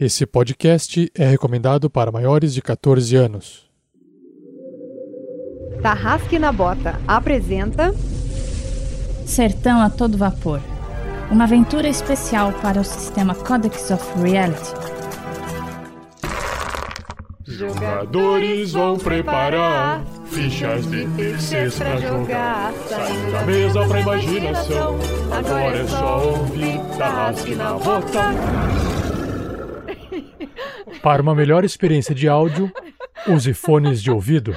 Esse podcast é recomendado para maiores de 14 anos. Tarrasque na Bota apresenta Sertão a todo vapor. Uma aventura especial para o sistema Codex of Reality. Jogadores vão preparar fichas de terceiros pra jogar. Saindo da mesa pra imaginação. Agora é só ouvir Tarrasque na Bota. Para uma melhor experiência de áudio, use fones de ouvido.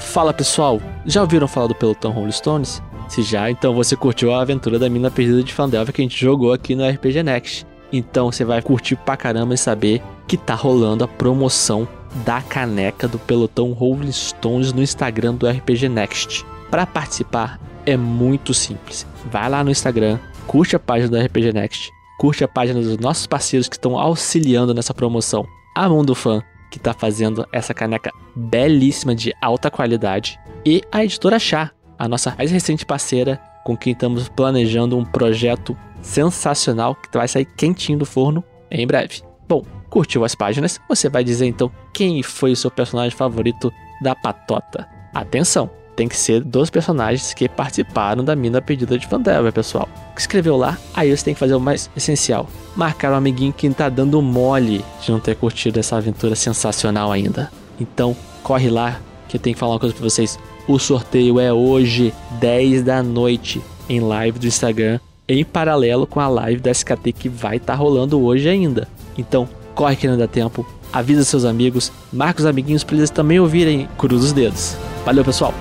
Fala pessoal, já ouviram falar do pelotão Rolling Stones? Se já, então você curtiu a aventura da mina perdida de Fandelver que a gente jogou aqui no RPG Next. Então você vai curtir pra caramba e saber que tá rolando a promoção da caneca do pelotão Rolling Stones no Instagram do RPG Next. Para participar é muito simples. Vai lá no Instagram, curte a página do RPG Next, curte a página dos nossos parceiros que estão auxiliando nessa promoção. A Mundo Fan, que está fazendo essa caneca belíssima de alta qualidade, e a Editora Chá, a nossa mais recente parceira, com quem estamos planejando um projeto sensacional que vai sair quentinho do forno em breve. Bom, curtiu as páginas? Você vai dizer então quem foi o seu personagem favorito da patota. Atenção! Tem que ser dos personagens que participaram da mina pedida de Fandelver, pessoal. Que escreveu lá, aí você tem que fazer o mais essencial: marcar o amiguinho que tá dando mole de não ter curtido essa aventura sensacional ainda. Então, corre lá que eu tenho que falar uma coisa pra vocês. O sorteio é hoje, 10 da noite, em live do Instagram, em paralelo com a live da SKT que vai estar tá rolando hoje ainda. Então, corre que não dá tempo, avisa seus amigos, marca os amiguinhos para eles também ouvirem Cruz os Dedos. Valeu, pessoal!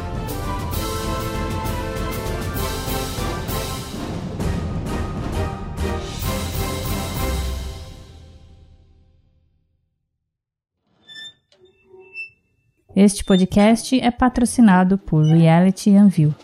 Este podcast é patrocinado por Reality Anvil.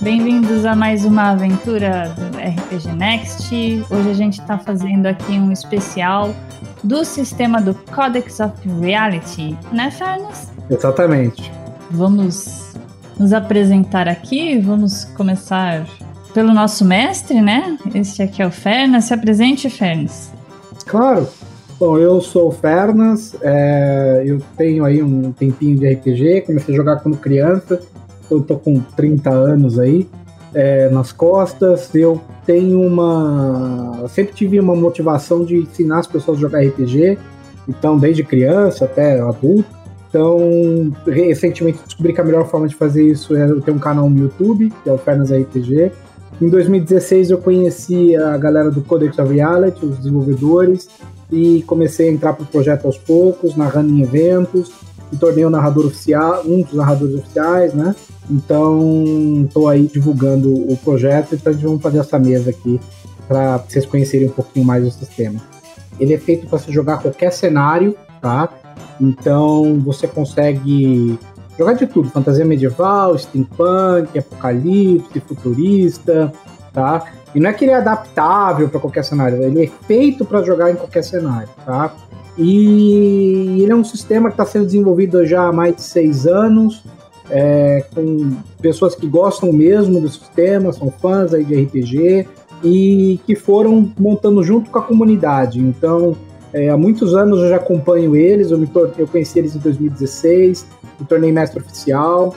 Bem-vindos a mais uma aventura RPG Next. Hoje a gente está fazendo aqui um especial do sistema do Codex of Reality, né, Fernas? Exatamente. Vamos nos apresentar aqui, vamos começar pelo nosso mestre, né? Este aqui é o Fernas. Se apresente, Fernas. Claro. Bom, eu sou o Fernas, é, eu tenho aí um tempinho de RPG, comecei a jogar quando criança, eu tô com 30 anos aí é, nas costas. Eu tenho uma. Eu sempre tive uma motivação de ensinar as pessoas a jogar RPG, então, desde criança até adulto. Então, recentemente descobri que a melhor forma de fazer isso é ter um canal no YouTube, que é o Fernas RPG. Em 2016 eu conheci a galera do Codex of Reality, os desenvolvedores, e comecei a entrar para o projeto aos poucos, narrando em eventos, me tornei o narrador oficial, um dos narradores oficiais, né? Então, estou aí divulgando o projeto, então a gente vai fazer essa mesa aqui para vocês conhecerem um pouquinho mais do sistema. Ele é feito para se jogar qualquer cenário, tá? Então, você consegue jogar de tudo, fantasia medieval, steampunk, apocalipse, futurista, tá? E não é que ele é adaptável para qualquer cenário, ele é feito para jogar em qualquer cenário, tá? E ele é um sistema que está sendo desenvolvido já há mais de seis anos, é, com pessoas que gostam mesmo do sistema, são fãs aí de RPG e que foram montando junto com a comunidade. Então, é, há muitos anos eu já acompanho eles, eu, me eu conheci eles em 2016, me tornei mestre oficial.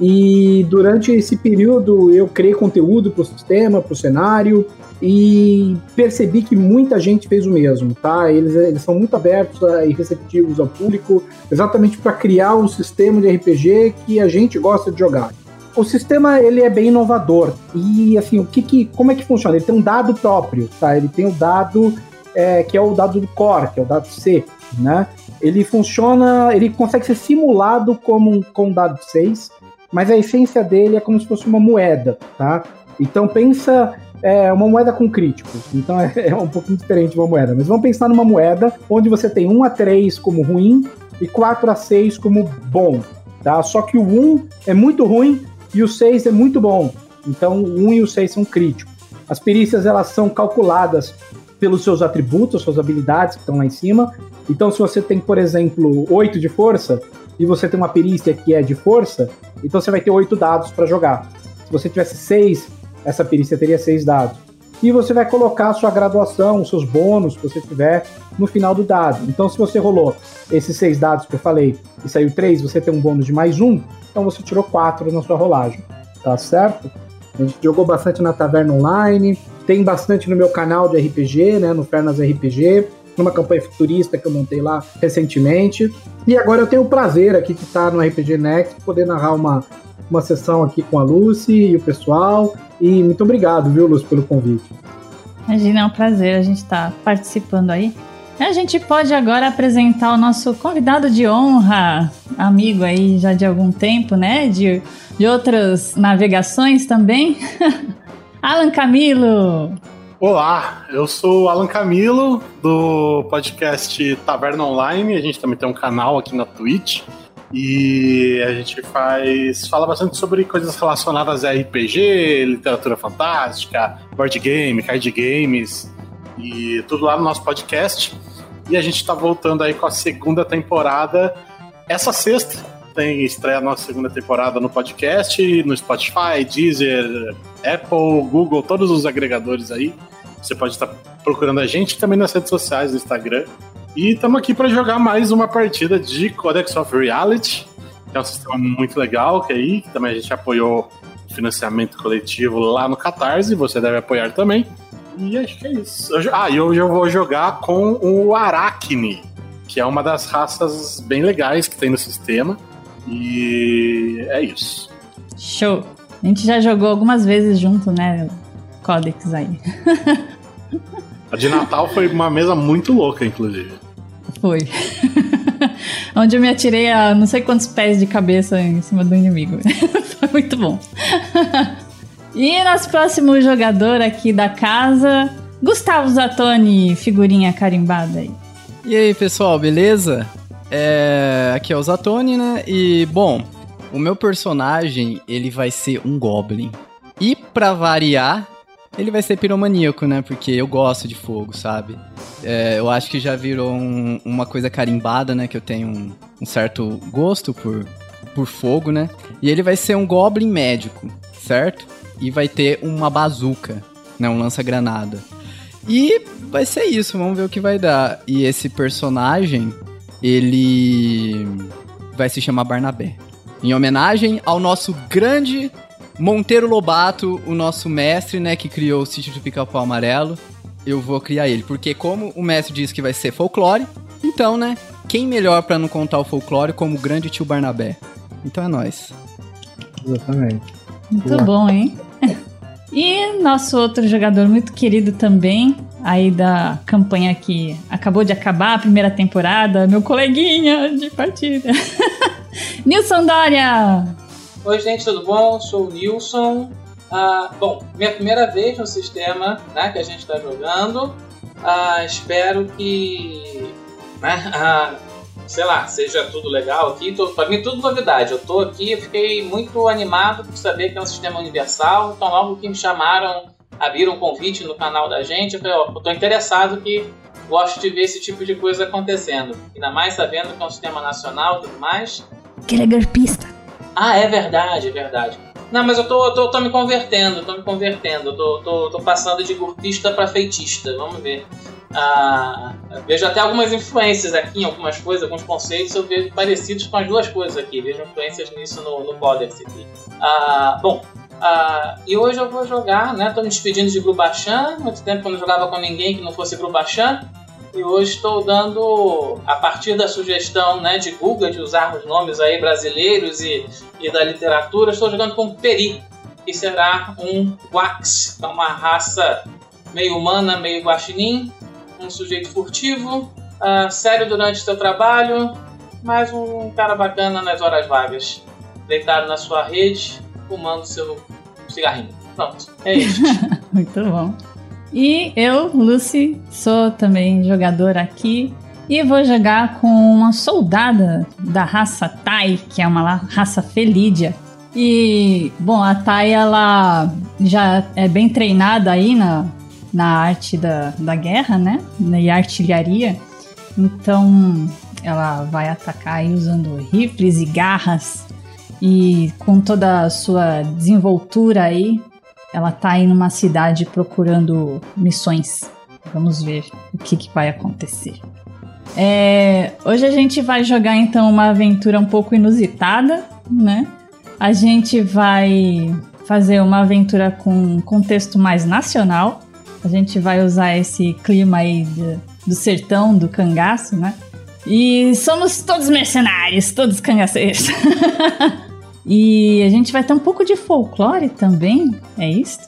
E durante esse período eu criei conteúdo para o sistema, para o cenário, e percebi que muita gente fez o mesmo, tá? Eles, eles são muito abertos e receptivos ao público, exatamente para criar um sistema de RPG que a gente gosta de jogar. O sistema ele é bem inovador e assim o que, que como é que funciona? Ele tem um dado próprio, tá? Ele tem o um dado é, que é o dado do core, que é o dado C, né? Ele funciona, ele consegue ser simulado como um, com um dado 6, mas a essência dele é como se fosse uma moeda, tá? Então pensa é uma moeda com críticos, então é, é, um pouquinho diferente uma moeda. Mas vamos pensar numa moeda onde você tem 1 a 3 como ruim e 4 a 6 como bom, tá? Só que o 1 é muito ruim e o 6 é muito bom. Então o 1 e o 6 são críticos. As perícias elas são calculadas pelos seus atributos, suas habilidades que estão lá em cima. Então se você tem, por exemplo, 8 de força e você tem uma perícia que é de força, então você vai ter 8 dados para jogar. Se você tivesse 6 essa perícia teria seis dados. E você vai colocar a sua graduação, os seus bônus que você tiver no final do dado. Então, se você rolou esses seis dados que eu falei e saiu três, você tem um bônus de mais um, então você tirou quatro na sua rolagem. Tá certo? A gente jogou bastante na Taverna Online, tem bastante no meu canal de RPG, né, no Fernas RPG, numa campanha futurista que eu montei lá recentemente. E agora eu tenho o prazer aqui de estar no RPG Next, poder narrar uma, uma sessão aqui com a Lucy e o pessoal. E muito obrigado, viu, Lucy, pelo convite. Imagina, é um prazer a gente estar tá participando aí. A gente pode agora apresentar o nosso convidado de honra, amigo aí já de algum tempo, né? De, de outras navegações também. Alan Camilo! Olá, eu sou Alan Camilo, do podcast Taverna Online. A gente também tem um canal aqui na Twitch. E a gente faz. fala bastante sobre coisas relacionadas a RPG, literatura fantástica, board game, card games e tudo lá no nosso podcast. E a gente está voltando aí com a segunda temporada. Essa sexta tem estreia a nossa segunda temporada no podcast, no Spotify, Deezer, Apple, Google, todos os agregadores aí. Você pode estar procurando a gente também nas redes sociais, no Instagram. E estamos aqui para jogar mais uma partida de Codex of Reality, que é um sistema muito legal, que aí também a gente apoiou financiamento coletivo lá no Catarse, você deve apoiar também. E acho que é isso. Ah, e hoje eu vou jogar com o Arachne, que é uma das raças bem legais que tem no sistema. E é isso. Show! A gente já jogou algumas vezes junto, né? Codex aí. A de Natal foi uma mesa muito louca, inclusive. Foi. Onde eu me atirei a não sei quantos pés de cabeça em cima do inimigo. foi muito bom. e nosso próximo jogador aqui da casa, Gustavo Zatoni, figurinha carimbada aí. E aí, pessoal, beleza? É... Aqui é o Zatoni, né? E, bom, o meu personagem, ele vai ser um Goblin. E, pra variar, ele vai ser piromaníaco, né? Porque eu gosto de fogo, sabe? É, eu acho que já virou um, uma coisa carimbada, né? Que eu tenho um, um, certo gosto por, por fogo, né? E ele vai ser um goblin médico, certo? E vai ter uma bazuca, né? Um lança-granada. E vai ser isso, vamos ver o que vai dar. E esse personagem, ele vai se chamar Barnabé. Em homenagem ao nosso grande Monteiro Lobato, o nosso mestre, né, que criou o sítio do Pica-Pau Amarelo, eu vou criar ele. Porque como o mestre disse que vai ser folclore, então, né, quem melhor para não contar o folclore como o grande tio Barnabé? Então é nós. Exatamente. Muito Boa. bom, hein? E nosso outro jogador muito querido também, aí da campanha que acabou de acabar a primeira temporada, meu coleguinha de partida. Nilson Dória! Oi, gente, tudo bom? Sou o Nilson. Ah, bom, minha primeira vez no sistema né, que a gente está jogando. Ah, espero que, né, ah, sei lá, seja tudo legal aqui. Para mim, tudo novidade. Eu estou aqui, fiquei muito animado por saber que é um sistema universal. Então, logo que me chamaram, abriram um convite no canal da gente, eu falei, ó, eu tô interessado que gosto de ver esse tipo de coisa acontecendo. Ainda mais sabendo que é um sistema nacional e tudo mais. Que ele é garpista. Ah, é verdade, é verdade. Não, mas eu tô, eu tô, tô me convertendo, tô me convertendo. Tô, tô, tô passando de golpista para feitista, vamos ver. Ah, vejo até algumas influências aqui, algumas coisas, alguns conceitos eu vejo parecidos com as duas coisas aqui. Vejo influências nisso no, no Codex aqui. Ah, bom, ah, e hoje eu vou jogar, né? Tô me despedindo de Grubachan. Muito tempo que eu não jogava com ninguém que não fosse Grubachan. E hoje estou dando, a partir da sugestão né, de Google de usarmos nomes aí brasileiros e, e da literatura, estou jogando com Peri, que será um Wax, é uma raça meio humana, meio guaxinim, um sujeito furtivo, uh, sério durante seu trabalho, mas um cara bacana nas horas vagas, deitado na sua rede, fumando seu cigarrinho. Pronto, é isso. Muito bom. E eu, Lucy, sou também jogadora aqui e vou jogar com uma soldada da raça Tai, que é uma raça felídia. E, bom, a Tai, ela já é bem treinada aí na, na arte da, da guerra, né? E artilharia. Então, ela vai atacar aí usando rifles e garras. E com toda a sua desenvoltura aí, ela tá aí numa cidade procurando missões. Vamos ver o que, que vai acontecer. É, hoje a gente vai jogar então uma aventura um pouco inusitada, né? A gente vai fazer uma aventura com contexto mais nacional. A gente vai usar esse clima aí de, do sertão, do cangaço, né? E somos todos mercenários, todos cangaceiros. e a gente vai ter um pouco de folclore também, é isso?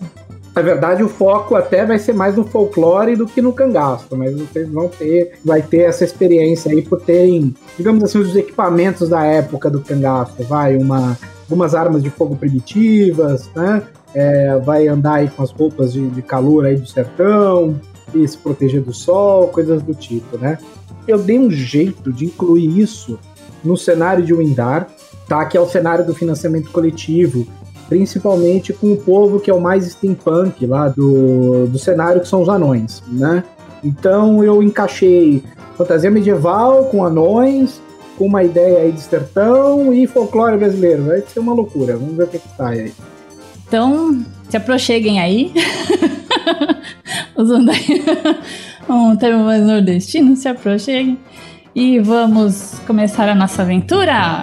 Na verdade, o foco até vai ser mais no folclore do que no cangaço, mas vocês vão ter, vai ter essa experiência aí por terem, digamos assim, os equipamentos da época do cangaço, vai, uma, algumas armas de fogo primitivas, né? É, vai andar aí com as roupas de, de calor aí do sertão, e se proteger do sol, coisas do tipo, né? Eu dei um jeito de incluir isso no cenário de Windar, tá? Que é o cenário do financiamento coletivo, principalmente com o povo que é o mais steampunk lá do, do cenário, que são os anões, né? Então eu encaixei fantasia medieval com anões, com uma ideia aí de sertão e folclore brasileiro. Vai ser uma loucura. Vamos ver o que, que sai aí. Então, se aproxeguem aí. Usando aí um termo mais nordestino, se aproxeguem. E vamos começar a nossa aventura!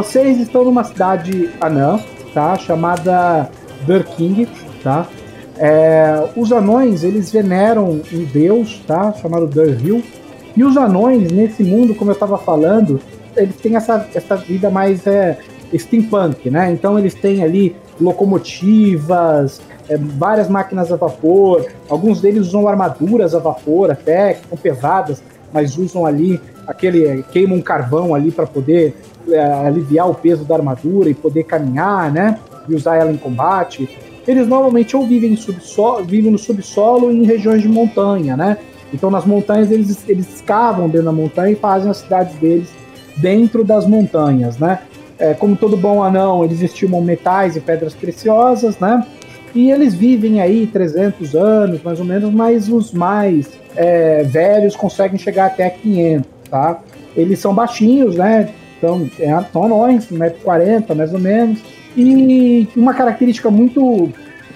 Vocês estão numa cidade anã, tá? Chamada Durking, tá? É, os anões, eles veneram um deus, tá? Chamado Durhill. E os anões, nesse mundo, como eu estava falando, eles têm essa, essa vida mais é, steampunk, né? Então eles têm ali locomotivas, é, várias máquinas a vapor, alguns deles usam armaduras a vapor até, que são pesadas, mas usam ali aquele queimam um carvão ali para poder aliviar o peso da armadura e poder caminhar, né? E usar ela em combate. Eles normalmente ou vivem, subsolo, vivem no subsolo em regiões de montanha, né? Então nas montanhas eles, eles escavam dentro da montanha e fazem as cidades deles dentro das montanhas, né? É, como todo bom anão, eles estimam metais e pedras preciosas, né? E eles vivem aí 300 anos, mais ou menos, mas os mais é, velhos conseguem chegar até 500, tá? Eles são baixinhos, né? Então, é, são anões, 1,40m mais ou menos. E uma característica muito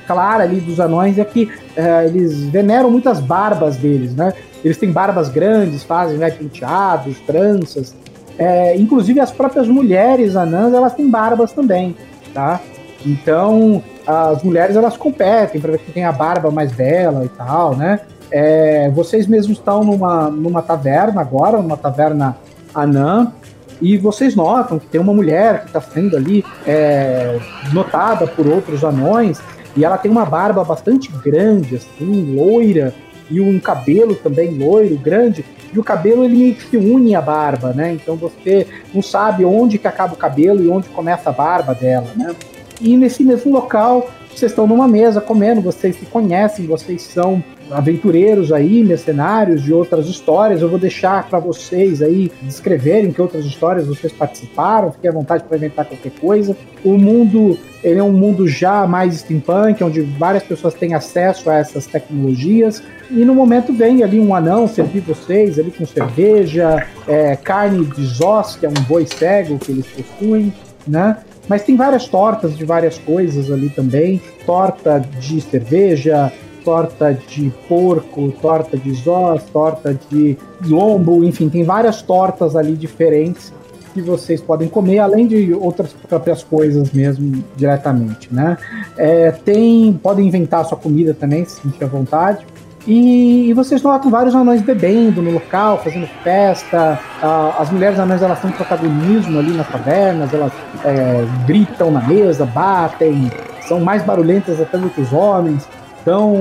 clara ali dos anões é que é, eles veneram muitas barbas deles, né? Eles têm barbas grandes, fazem né, penteados, tranças. É, inclusive as próprias mulheres anãs, elas têm barbas também, tá? Então, as mulheres elas competem para ver quem tem a barba mais bela e tal, né? É, vocês mesmos estão numa, numa taverna agora, numa taverna anã, e vocês notam que tem uma mulher que está sendo ali é, notada por outros anões, e ela tem uma barba bastante grande, assim, loira, e um cabelo também loiro, grande, e o cabelo ele meio que se une à barba, né? Então você não sabe onde que acaba o cabelo e onde começa a barba dela, né? E nesse mesmo local, vocês estão numa mesa comendo, vocês se conhecem, vocês são aventureiros aí, mercenários de outras histórias. Eu vou deixar para vocês aí descreverem que outras histórias vocês participaram. Fiquem à vontade para inventar qualquer coisa. O mundo ele é um mundo já mais steampunk, onde várias pessoas têm acesso a essas tecnologias. E no momento vem ali um anão servir vocês ali com cerveja, é, carne de zós, que é um boi cego que eles possuem, né? Mas tem várias tortas de várias coisas ali também. Torta de cerveja, torta de porco, torta de zós, torta de lombo, enfim, tem várias tortas ali diferentes que vocês podem comer, além de outras próprias coisas mesmo diretamente, né? É, tem, podem inventar sua comida também, se sentir à vontade. E, e, vocês notam vários anões bebendo no local, fazendo festa. Ah, as mulheres anões elas têm protagonismo ali nas tavernas, elas é, gritam na mesa, batem, são mais barulhentas até do que os homens. Então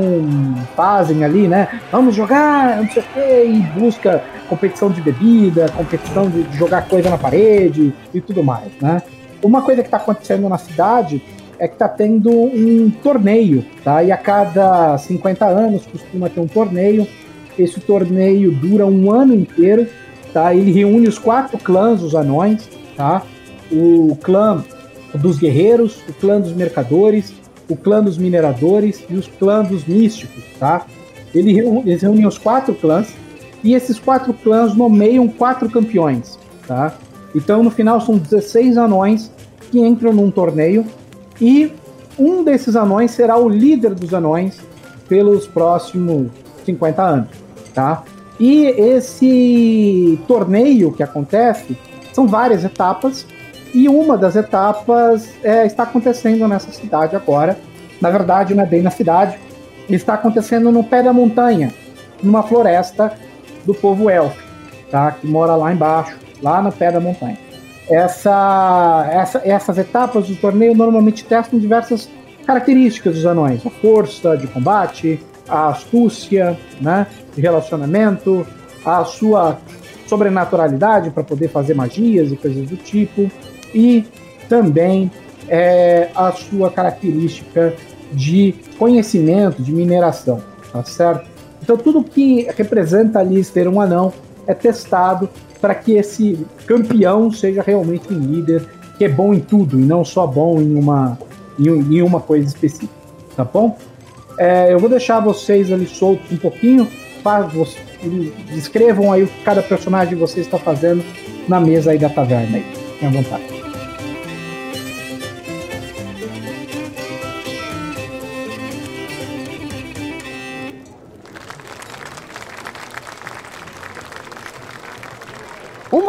fazem ali, né? Vamos jogar, não sei o quê, e busca competição de bebida, competição de jogar coisa na parede e tudo mais, né? Uma coisa que está acontecendo na cidade é que está tendo um torneio, tá? E a cada 50 anos costuma ter um torneio. Esse torneio dura um ano inteiro, tá? Ele reúne os quatro clãs, os anões, tá? O clã dos guerreiros, o clã dos mercadores, o clã dos mineradores e os clãs dos místicos, tá? Ele reúne, eles reúnem os quatro clãs e esses quatro clãs nomeiam quatro campeões, tá? Então no final são 16 anões que entram num torneio e um desses anões será o líder dos anões pelos próximos 50 anos, tá? E esse torneio que acontece são várias etapas e uma das etapas é, está acontecendo nessa cidade agora. Na verdade, não é bem na cidade, está acontecendo no pé da montanha, numa floresta do povo elfo, tá? Que mora lá embaixo, lá no pé da montanha. Essa, essa, essas etapas do torneio normalmente testam diversas características dos anões: a força de combate, a astúcia, né, de relacionamento, a sua sobrenaturalidade para poder fazer magias e coisas do tipo, e também é, a sua característica de conhecimento, de mineração, tá certo? Então tudo que representa ali ser um anão é testado para que esse campeão seja realmente um líder que é bom em tudo e não só bom em uma, em, em uma coisa específica, tá bom? É, eu vou deixar vocês ali soltos um pouquinho, para descrevam aí o que cada personagem de vocês está fazendo na mesa aí da taverna aí. Tenha vontade.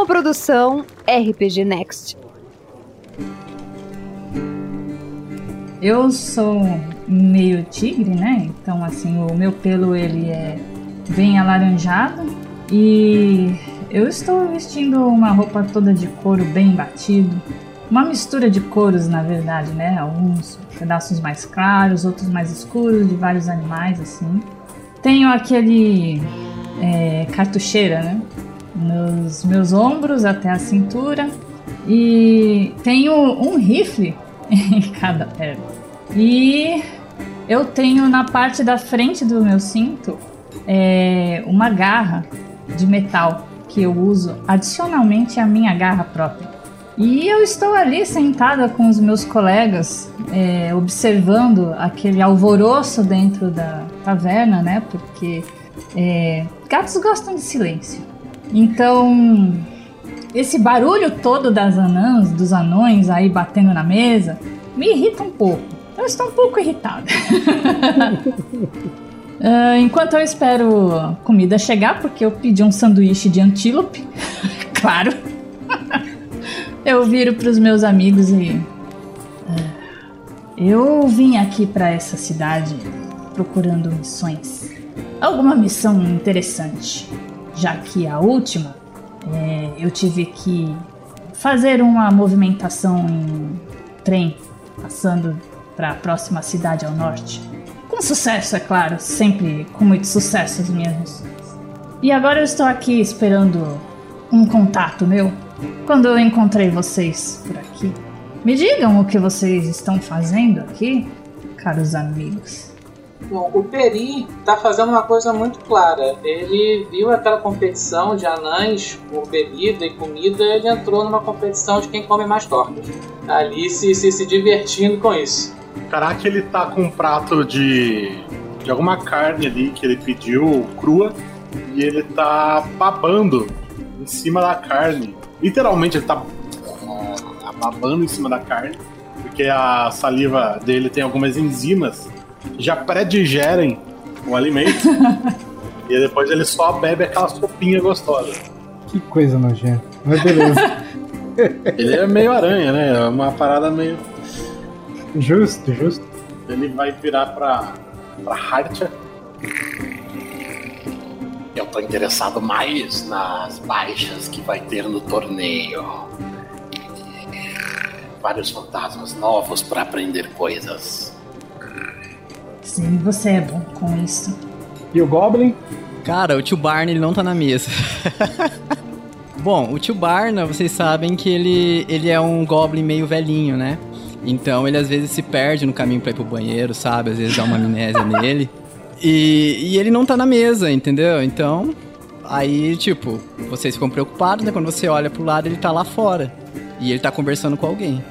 Uma produção RPG Next. Eu sou meio tigre, né? Então assim, o meu pelo ele é bem alaranjado e eu estou vestindo uma roupa toda de couro bem batido. Uma mistura de cores, na verdade, né? Alguns pedaços mais claros, outros mais escuros, de vários animais, assim. Tenho aquele é, cartucheira, né? Nos meus ombros até a cintura e tenho um rifle em cada perna. E eu tenho na parte da frente do meu cinto é, uma garra de metal que eu uso adicionalmente à minha garra própria. E eu estou ali sentada com os meus colegas, é, observando aquele alvoroço dentro da taverna, né? Porque é, gatos gostam de silêncio. Então, esse barulho todo das anãs, dos anões aí batendo na mesa, me irrita um pouco. Eu estou um pouco irritada. uh, enquanto eu espero comida chegar, porque eu pedi um sanduíche de antílope, claro. eu viro para os meus amigos e. Uh, eu vim aqui para essa cidade procurando missões. Alguma missão interessante já que a última é, eu tive que fazer uma movimentação em trem, passando para a próxima cidade ao norte. Com sucesso, é claro, sempre com muito sucesso as minhas missões. E agora eu estou aqui esperando um contato meu. Quando eu encontrei vocês por aqui, me digam o que vocês estão fazendo aqui, caros amigos. Bom, o Peri tá fazendo uma coisa muito clara. Ele viu aquela competição de anãs por bebida e comida, ele entrou numa competição de quem come mais tortas. Ali se, se, se divertindo com isso. Caraca, ele tá com um prato de, de alguma carne ali que ele pediu crua e ele tá babando em cima da carne. Literalmente, ele tá tá babando em cima da carne, porque a saliva dele tem algumas enzimas que já pré-digerem o alimento. e depois ele só bebe aquela sopinha gostosa. Que coisa nojenta. Mas beleza. Ele é meio aranha, né? É uma parada meio. justo, justo. Ele vai virar pra, pra Hartia. Eu tô interessado mais nas baixas que vai ter no torneio. Vários fantasmas novos pra aprender coisas. Sim, você é bom com isso. E o Goblin? Cara, o tio Barney ele não tá na mesa. Bom, o tio Barna, vocês sabem que ele, ele é um goblin meio velhinho, né? Então ele às vezes se perde no caminho pra ir pro banheiro, sabe? Às vezes dá uma amnésia nele. E, e ele não tá na mesa, entendeu? Então, aí, tipo, vocês ficam preocupados, né? Quando você olha pro lado, ele tá lá fora. E ele tá conversando com alguém.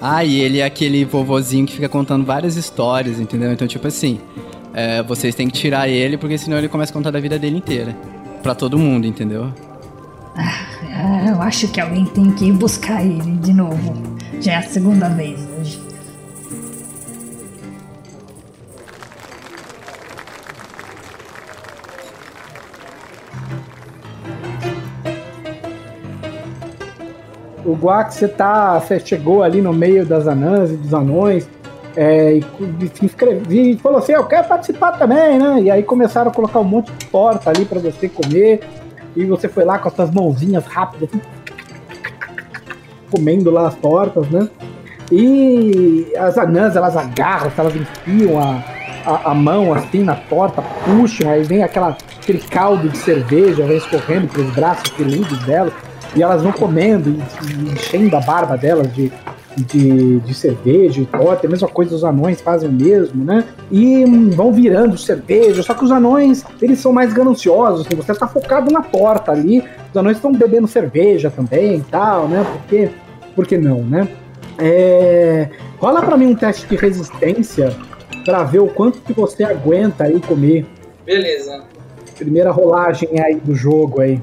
Ah, e ele é aquele vovozinho que fica contando várias histórias, entendeu? Então, tipo assim, é, vocês têm que tirar ele, porque senão ele começa a contar da vida dele inteira. Pra todo mundo, entendeu? Ah, eu acho que alguém tem que ir buscar ele de novo. Já é a segunda vez O Guax, você tá. Você chegou ali no meio das anãs e dos anões. é, e, e se inscreve- e falou assim: Eu quero participar também, né? E aí começaram a colocar um monte de torta ali pra você comer. E você foi lá com as suas mãozinhas rápidas, assim, comendo lá as tortas, né? E as anãs, elas agarram, elas enfiam a, a, a mão assim na torta, puxam, aí vem aquela, aquele caldo de cerveja, vem escorrendo pelos braços lindos delas, e elas vão comendo, e, enchendo a barba delas de, de, de cerveja e torta, a mesma coisa os anões fazem o mesmo, né? E vão virando cerveja, só que os anões, eles são mais gananciosos, assim, você tá focado na torta ali, os anões estão bebendo cerveja também e tal, né? Porque, por que não, né? É, rola pra mim um teste de resistência pra ver o quanto que você aguenta aí comer. Beleza. Primeira rolagem aí do jogo aí.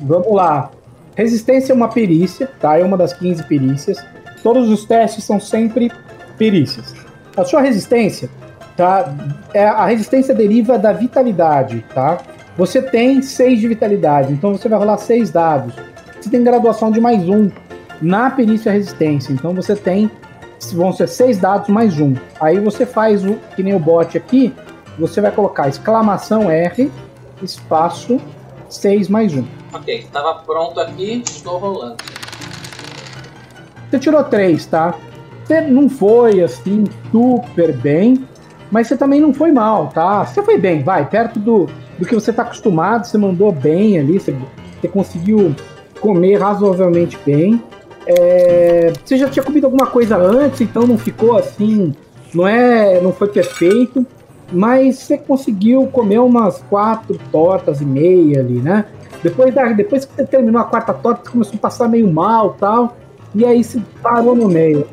Vamos lá. Resistência é uma perícia, tá? É uma das 15 perícias. Todos os testes são sempre perícias. A sua resistência, tá? É, a resistência deriva da vitalidade, tá? Você tem 6 de vitalidade, então você vai rolar 6 dados. Você tem graduação de mais um na perícia resistência. Então você tem. Vão ser 6 dados mais um. Aí você faz o. Que nem o bot aqui. Você vai colocar exclamação R, espaço, 6 mais um. Ok, tava pronto aqui, estou rolando. Você tirou 3, tá? Você não foi assim super bem, mas você também não foi mal, tá? Você foi bem, vai, perto do, do que você tá acostumado, você mandou bem ali, você, você conseguiu comer razoavelmente bem. É, você já tinha comido alguma coisa antes, então não ficou assim, não é, não foi perfeito, mas você conseguiu comer umas quatro tortas e meia ali, né? Depois, da, depois que você terminou a quarta torta, você começou a passar meio mal tal. E aí você parou no meio.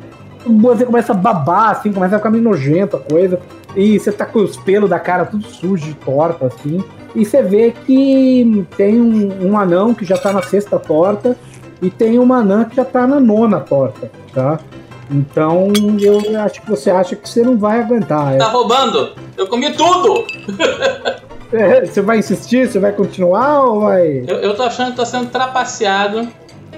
Você começa a babar, assim, começa a ficar meio nojento a coisa. E você tá com os pelos da cara tudo sujo torta, assim. E você vê que tem um, um anão que já tá na sexta torta. E tem uma anã que já tá na nona torta, tá? Então eu acho que você acha que você não vai aguentar. é. Tá roubando? Eu comi tudo! É, você vai insistir? Você vai continuar ou vai. Eu, eu tô achando que tô sendo trapaceado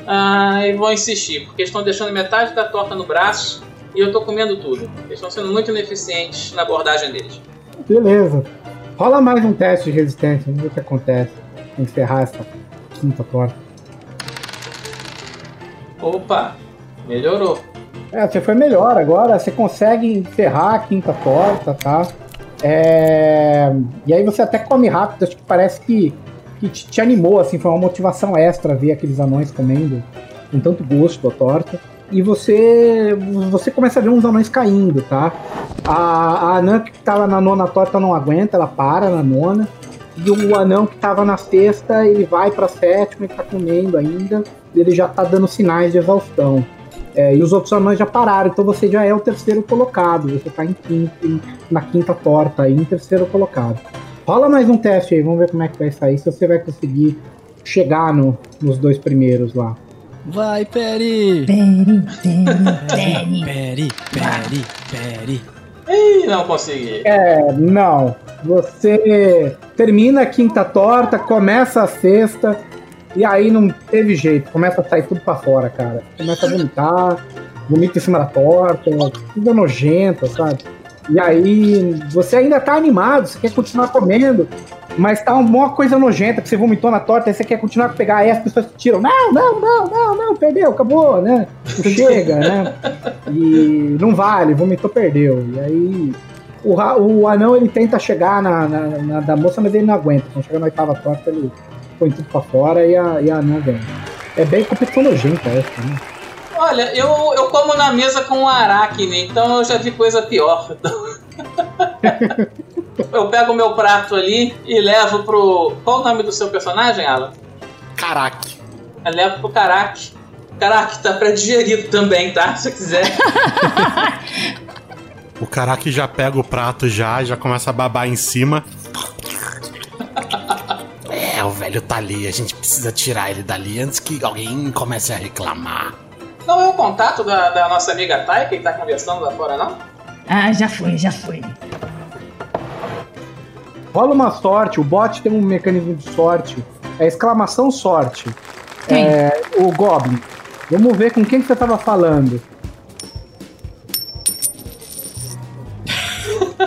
ah, e vou insistir, porque estão deixando metade da torta no braço e eu tô comendo tudo. Eles estão sendo muito ineficientes na abordagem deles. Beleza. Rola mais um teste de resistência, vamos ver o que acontece. Encerrar essa quinta torta. Opa, melhorou. É, você foi melhor agora, você consegue encerrar a quinta torta, tá? É, E aí você até come rápido, acho que parece que, que te, te animou, assim, foi uma motivação extra ver aqueles anões comendo com tanto gosto a torta. e você você começa a ver uns anões caindo, tá? A, a anã que tava na nona torta não aguenta, ela para na nona. E o anão que tava na sexta, ele vai pra sétima, ele tá comendo ainda, ele já tá dando sinais de exaustão. É, e os outros anões já pararam, então você já é o terceiro colocado. Você tá em quinto, em- na quinta torta aí, em terceiro colocado. Rola mais um teste aí, vamos ver como é que vai sair, se você vai conseguir chegar no- nos dois primeiros lá. Vai, Peri! Peri, peri, peri. Peri, Peri, Peri. Ih, não consegui. É, não. Você termina a quinta torta, começa a sexta, e aí não teve jeito. Começa a sair tudo pra fora, cara. Começa a vomitar, vomita em cima da torta, tudo nojento, sabe? E aí você ainda tá animado, você quer continuar comendo, mas tá uma coisa nojenta que você vomitou na torta, aí você quer continuar a pegar, aí as pessoas tiram. Não, não, não, não, não, perdeu, acabou, né? Chega, né? E não vale, vomitou, perdeu. E aí o, o anão ele tenta chegar na, na, na da moça, mas ele não aguenta. Quando chega na oitava torta, ele põe tudo pra fora e a, e a anã vem. É bem competição nojenta essa, né? Olha, eu, eu como na mesa com um aracne, então eu já vi coisa pior. eu pego o meu prato ali e levo pro. Qual o nome do seu personagem, Alan? Caraca. Eu levo pro Carac. Carac tá pré-digerido também, tá? Se você quiser. O Karaki já pega o prato já, já começa a babar em cima. É, o velho tá ali, a gente precisa tirar ele dali antes que alguém comece a reclamar. Não é o contato da, da nossa amiga Thay que tá conversando lá fora, não? Ah, já foi, já foi. Rola uma sorte, o bot tem um mecanismo de sorte. É exclamação sorte. Quem? É, o Goblin. Vamos ver com quem que você tava falando.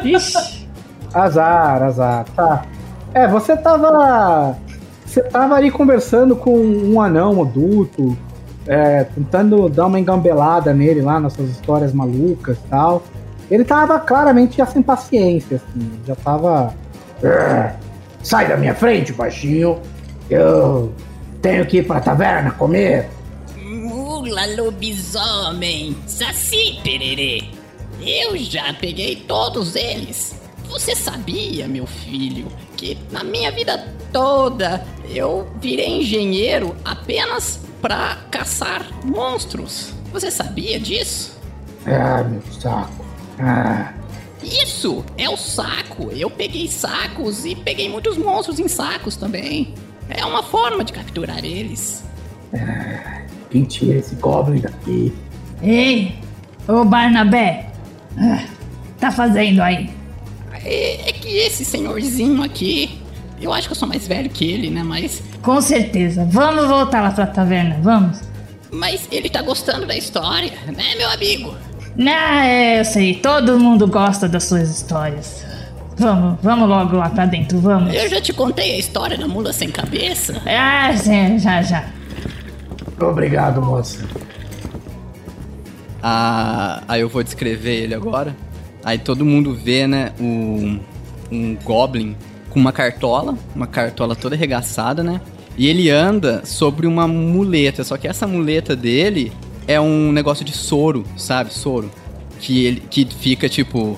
Ixi, Azar, azar, tá. É, você tava. Você tava ali conversando com um anão adulto, é, tentando dar uma engambelada nele lá nas suas histórias malucas e tal. Ele tava claramente já sem paciência, assim, já tava. "É, Sai da minha frente, baixinho. Eu tenho que ir pra taverna comer. Mula lobisomem, saci pererê. Eu já peguei todos eles. Você sabia, meu filho, que na minha vida toda eu virei engenheiro apenas pra caçar monstros? Você sabia disso? Ah, meu saco. Ah. Isso é o saco. Eu peguei sacos e peguei muitos monstros em sacos também. É uma forma de capturar eles. Quem tira esse goblin daqui? ei, ô Barnabé. Ah, tá fazendo aí? É, que esse senhorzinho aqui, eu acho que eu sou mais velho que ele, né? Mas, Com certeza. Vamos voltar lá pra taverna, vamos. mas ele tá gostando da história, né, meu amigo? Ah, é, eu sei. Todo mundo gosta das suas histórias. Vamos, vamos logo lá pra dentro, vamos. Eu já te contei a história da mula sem cabeça. Ah, sim, já, já. Obrigado, moça. Ah, aí eu vou descrever ele agora. Aí todo mundo vê, né, um, um Goblin com uma cartola, uma cartola toda arregaçada, né? E ele anda sobre uma muleta, só que essa muleta dele é um negócio de soro, sabe? Soro. Que ele que fica, tipo,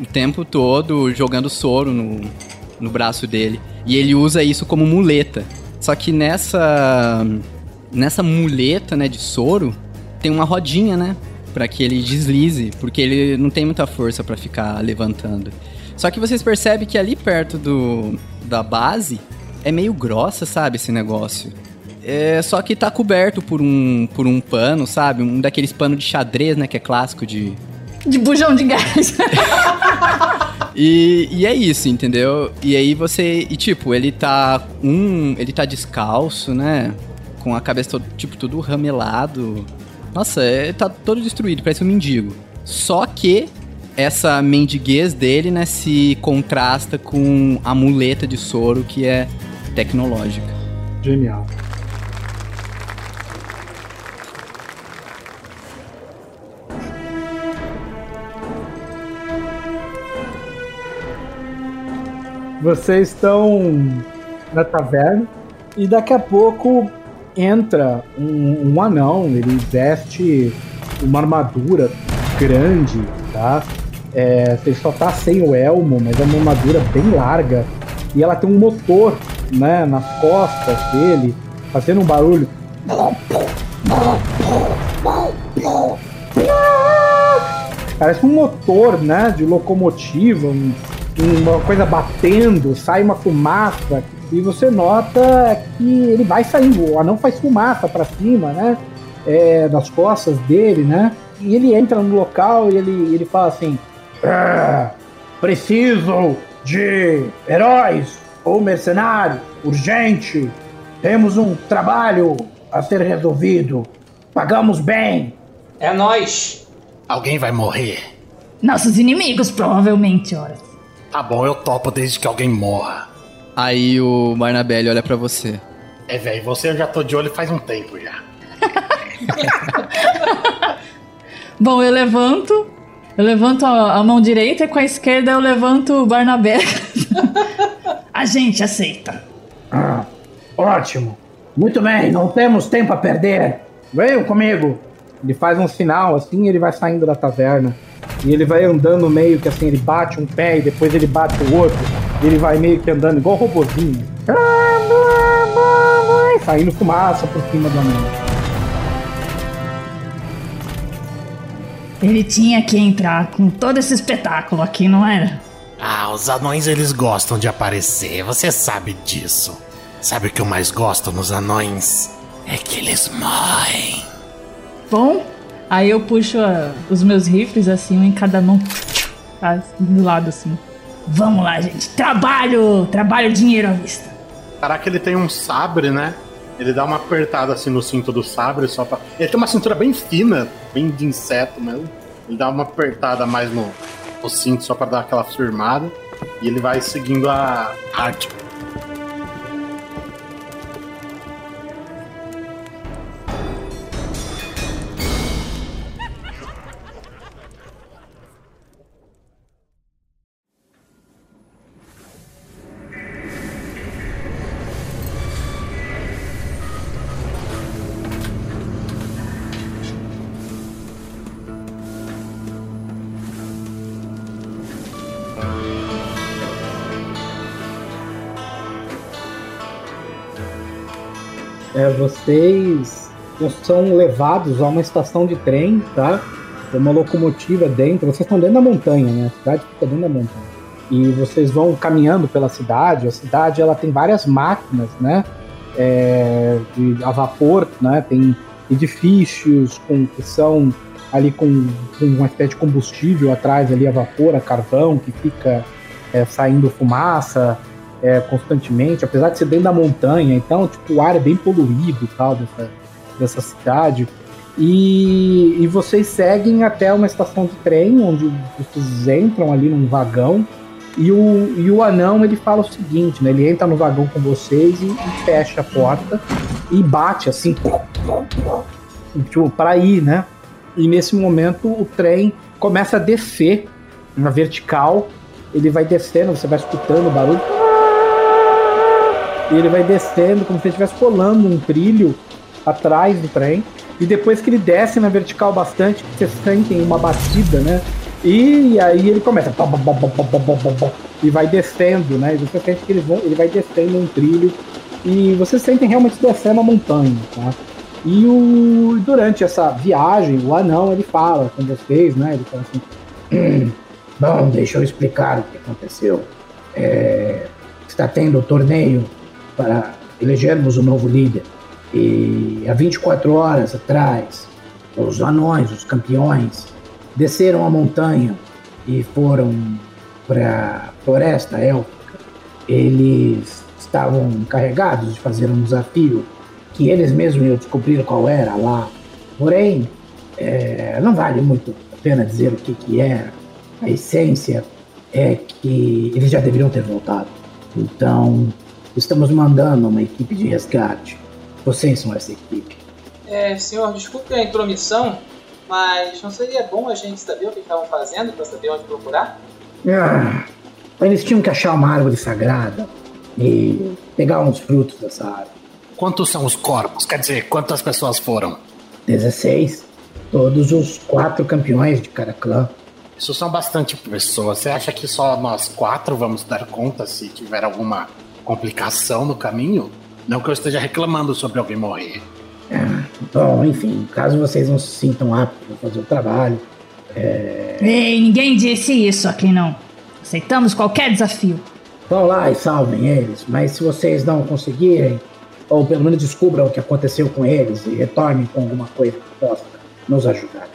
o tempo todo jogando soro no, no braço dele. E ele usa isso como muleta. Só que nessa nessa muleta, né, de soro, tem uma rodinha, né, Pra que ele deslize, porque ele não tem muita força pra ficar levantando. Só que vocês percebem que ali perto do da base é meio grossa, sabe, esse negócio. É, só que tá coberto por um por um pano, sabe? Um daqueles panos de xadrez, né, que é clássico de De bujão de gás. E, e é isso, entendeu? E aí você. E tipo, ele tá. Um. Ele tá descalço, né? Com a cabeça todo, tipo, tudo ramelado. Nossa, é, tá todo destruído, parece um mendigo. Só que essa mendiguez dele, né, se contrasta com a muleta de soro que é tecnológica. Genial. Vocês estão na taverna e daqui a pouco entra um, um anão, ele veste uma armadura grande, tá? É, ele só tá sem o elmo, mas é uma armadura bem larga. E ela tem um motor, né, nas costas dele, fazendo um barulho. Parece um motor, né, de locomotiva, um, uma coisa batendo, sai uma fumaça e você nota que ele vai saindo, o anão faz fumaça para cima, né, é, das costas dele, né, e ele entra no local e ele, ele fala assim: ah, preciso de heróis ou mercenários, urgente, temos um trabalho a ser resolvido, pagamos bem. É nós. Alguém vai morrer. Nossos inimigos, provavelmente, ora. Tá bom, eu topo desde que alguém morra. Aí o Barnabelli olha pra você. É, velho, você eu já tô de olho faz um tempo já. Bom, eu levanto. Eu levanto a, a mão direita e com a esquerda eu levanto o Barnabé. a gente aceita. Ah, ótimo. Muito bem, não temos tempo a perder. Venham comigo. Ele faz um sinal assim e ele vai saindo da taverna. E ele vai andando meio que assim, ele bate um pé e depois ele bate o outro. E ele vai meio que andando igual robozinho. Saindo fumaça por cima do anão. Ele tinha que entrar com todo esse espetáculo aqui, não era? Ah, os anões eles gostam de aparecer, você sabe disso. Sabe o que eu mais gosto nos anões? É que eles morrem. Bom, aí eu puxo ah, os meus rifles assim, um em cada mão. Tá, do lado assim. Vamos lá, gente. Trabalho! Trabalho, dinheiro à vista. Caraca, ele tem um sabre, né? Ele dá uma apertada assim no cinto do sabre só pra. Ele tem uma cintura bem fina, bem de inseto mesmo. Ele dá uma apertada mais no, no cinto só pra dar aquela firmada. E ele vai seguindo a arte. Vocês são levados a uma estação de trem, tá? Tem uma locomotiva dentro. Vocês estão dentro da montanha, né? A cidade fica dentro da montanha. E vocês vão caminhando pela cidade. A cidade ela tem várias máquinas, né? É, de, a vapor, né? Tem edifícios com, que são ali com, com uma espécie de combustível atrás ali a vapor, a carvão que fica é, saindo fumaça é, constantemente, apesar de ser dentro da montanha, então tipo, o ar é bem poluído tal dessa, dessa cidade. E, e vocês seguem até uma estação de trem, onde vocês entram ali num vagão. E o, e o anão ele fala o seguinte, né? Ele entra no vagão com vocês e, e fecha a porta e bate assim, tipo, para ir, né? E nesse momento o trem começa a descer na vertical. Ele vai descendo, você vai escutando o barulho. E ele vai descendo como se estivesse colando um trilho atrás do trem. E depois que ele desce na vertical bastante, vocês sentem uma batida, né? E aí ele começa. E vai descendo, né? E você sente que ele, vão, ele vai descendo um trilho. E vocês sentem realmente descendo a montanha, tá? E o, durante essa viagem, o anão ele fala com vocês, né? Ele fala assim: Bom, deixa eu explicar o que aconteceu. É, está tendo o torneio para elegermos o novo líder. E há 24 horas atrás, os anões, os campeões, desceram a montanha e foram para a floresta élfica. Eles estavam encarregados de fazer um desafio que eles mesmos iam descobrir qual era lá. Porém, é, não vale muito a pena dizer o que, que era. A essência é que eles já deveriam ter voltado. Então, estamos mandando uma equipe de resgate. Vocês são essa equipe. É, senhor, desculpe a intromissão, mas não seria bom a gente saber o que estavam fazendo para saber onde procurar? Ah, eles tinham que achar uma árvore sagrada e pegar uns frutos dessa árvore. Quantos são os corpos? Quer dizer, quantas pessoas foram? 16. Todos os quatro campeões de cada clã. Isso são bastante pessoas. Você acha que só nós quatro vamos dar conta se tiver alguma complicação no caminho? Não que eu esteja reclamando sobre alguém morrer. Bom, enfim, caso vocês não se sintam aptos para fazer o trabalho, Ei, ninguém disse isso aqui não. Aceitamos qualquer desafio. vão lá e salvem eles. Mas se vocês não conseguirem, ou pelo menos descubram o que aconteceu com eles e retornem com alguma coisa que possa nos ajudar.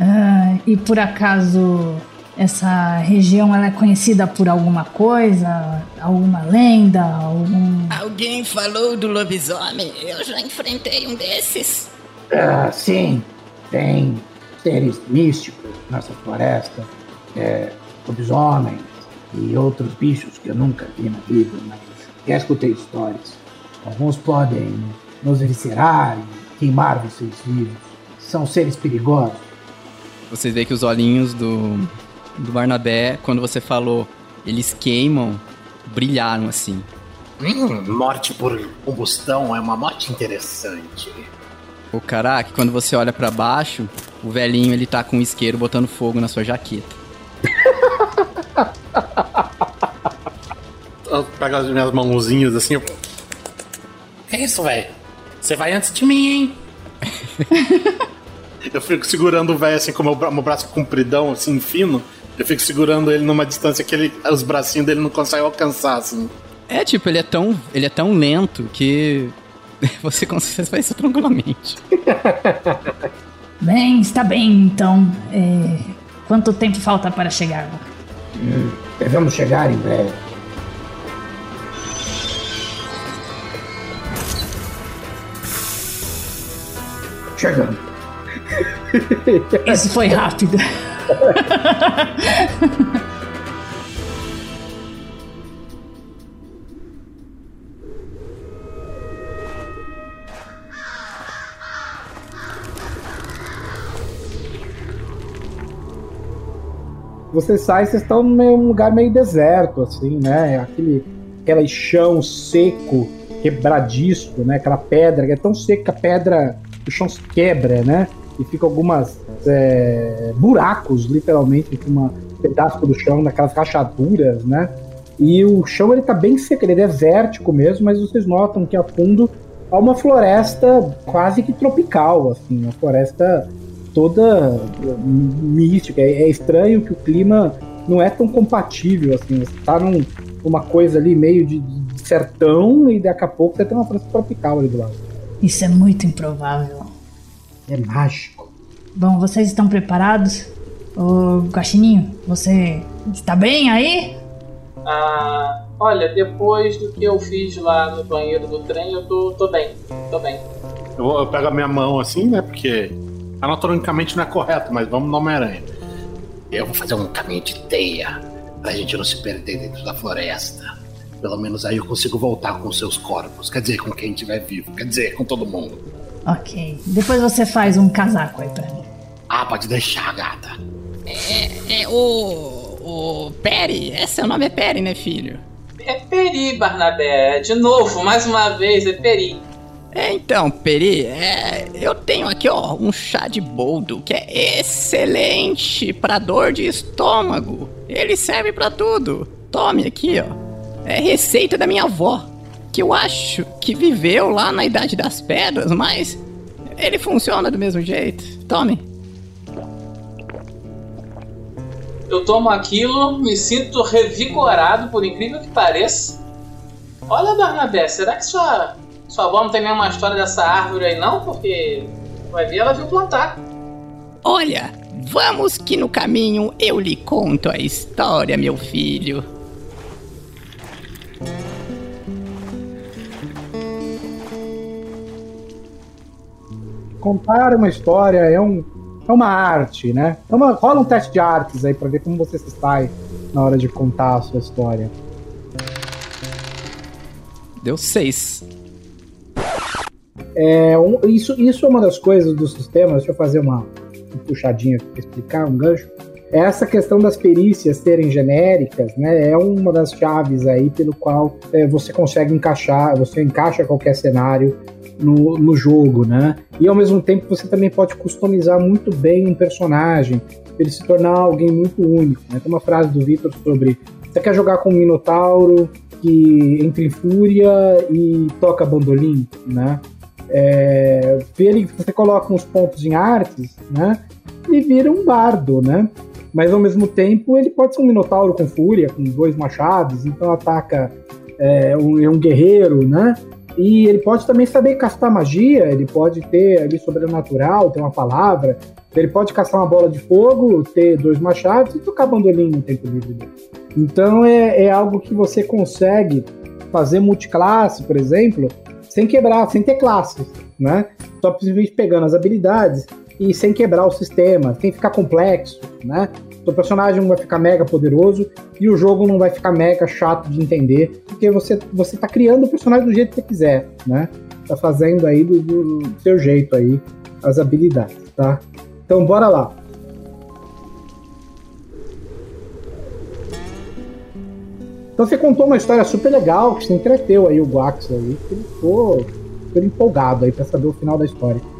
Ah, e por acaso essa região ela é conhecida por alguma coisa? Alguma lenda? Algum. Alguém falou do lobisomem? Eu já enfrentei um desses. Ah, sim, tem seres místicos nessa floresta, é, lobisomens e outros bichos que eu nunca vi na vida, mas já escutei histórias. Alguns podem nos viscerar e queimar vocês vivos. São seres perigosos. Vocês veem que os olhinhos do, do Barnabé, quando você falou, eles queimam, brilharam assim. Hum, morte por combustão é uma morte interessante. O caraca, quando você olha pra baixo, o velhinho ele tá com um isqueiro botando fogo na sua jaqueta. Eu pego as minhas mãozinhas assim, eu... Que isso, velho? Você vai antes de mim, hein? eu fico segurando o velho assim com o meu, bra- meu braço compridão, assim, fino. Eu fico segurando ele numa distância que ele, os bracinhos dele não conseguem alcançar, assim. É tipo, ele é tão, ele é tão lento que você consegue fazer isso tranquilamente. Bem, está bem então. É, Quanto tempo falta para chegar? Hum, devemos chegar em breve. Chegando. Isso foi rápido. Você sai, vocês estão num lugar meio deserto, assim, né? Aquele, aquele chão seco, quebradiço, né? Aquela pedra que é tão seca que a pedra, o chão se quebra, né? E fica algumas é, buracos, literalmente, com uma pedaço do chão, naquelas rachaduras, né? E o chão ele tá bem seco, ele é desértico mesmo, mas vocês notam que a fundo há uma floresta quase que tropical, assim, uma floresta toda mística. É, é estranho que o clima não é tão compatível, assim. Você tá num, numa coisa ali meio de, de sertão e daqui a pouco você tem uma floresta tropical ali do lado. Isso é muito improvável. É mágico. Bom, vocês estão preparados? Ô, Guaxininho, você está bem aí? Ah, olha, depois do que eu fiz lá no banheiro do trem, eu tô, tô bem. Tô bem. Eu, vou- eu pego a minha mão assim, né? Porque anatomicamente não é correto, mas vamos no Homem-Aranha. Eu vou fazer um caminho de teia pra gente não se perder dentro da floresta. Pelo menos aí eu consigo voltar com seus corpos. Quer dizer, com quem estiver vivo. Quer dizer, com todo mundo. Ok. Depois você faz um casaco aí pra mim. Ah, pode deixar, gata. É, é o. O Perry, é, seu nome é Perry, né, filho? É Peri, Barnabé. De novo, mais uma vez, é Peri. É, então, Peri, é, eu tenho aqui, ó, um chá de boldo que é excelente pra dor de estômago. Ele serve pra tudo. Tome aqui, ó. É receita da minha avó, que eu acho que viveu lá na Idade das Pedras, mas ele funciona do mesmo jeito. Tome. Eu tomo aquilo, me sinto revigorado, por incrível que pareça. Olha, Barnabé, será que sua, sua avó não tem nenhuma história dessa árvore aí, não? Porque vai ver, ela viu plantar. Olha, vamos que no caminho eu lhe conto a história, meu filho. Contar uma história é, um, é uma arte, né? Uma, rola um teste de artes aí pra ver como você se sai na hora de contar a sua história. Deu seis. É, um- isso, isso é uma das coisas do sistema. Deixa eu fazer uma, uma puxadinha para explicar, um gancho. É Essa questão das perícias serem genéricas, né, é uma das chaves aí pelo qual é, você consegue encaixar, você encaixa qualquer cenário no, no jogo, né? E ao mesmo tempo você também pode customizar muito bem um personagem, ele se tornar alguém muito único. Né? Tem uma frase do Victor sobre você quer jogar com um Minotauro que entra em fúria e toca bandolim, né? É, ele, você coloca uns pontos em artes, né? E vira um bardo, né? Mas ao mesmo tempo ele pode ser um minotauro com fúria, com dois machados, então ataca é, um, é um guerreiro, né? E ele pode também saber castar magia, ele pode ter ali sobrenatural, ter uma palavra, ele pode caçar uma bola de fogo, ter dois machados e tocar bandolim no tempo livre dele. Então é, é algo que você consegue fazer multiclasse, por exemplo, sem quebrar, sem ter classes, né? Só simplesmente pegando as habilidades e sem quebrar o sistema, sem ficar complexo, né? Seu personagem não vai ficar mega poderoso e o jogo não vai ficar mega chato de entender, porque você, você tá criando o personagem do jeito que você quiser, né? Tá fazendo aí do, do seu jeito aí as habilidades, tá? Então bora lá. Então você contou uma história super legal, que se entreteu aí o Guax aí, que ele ficou super empolgado aí pra saber o final da história.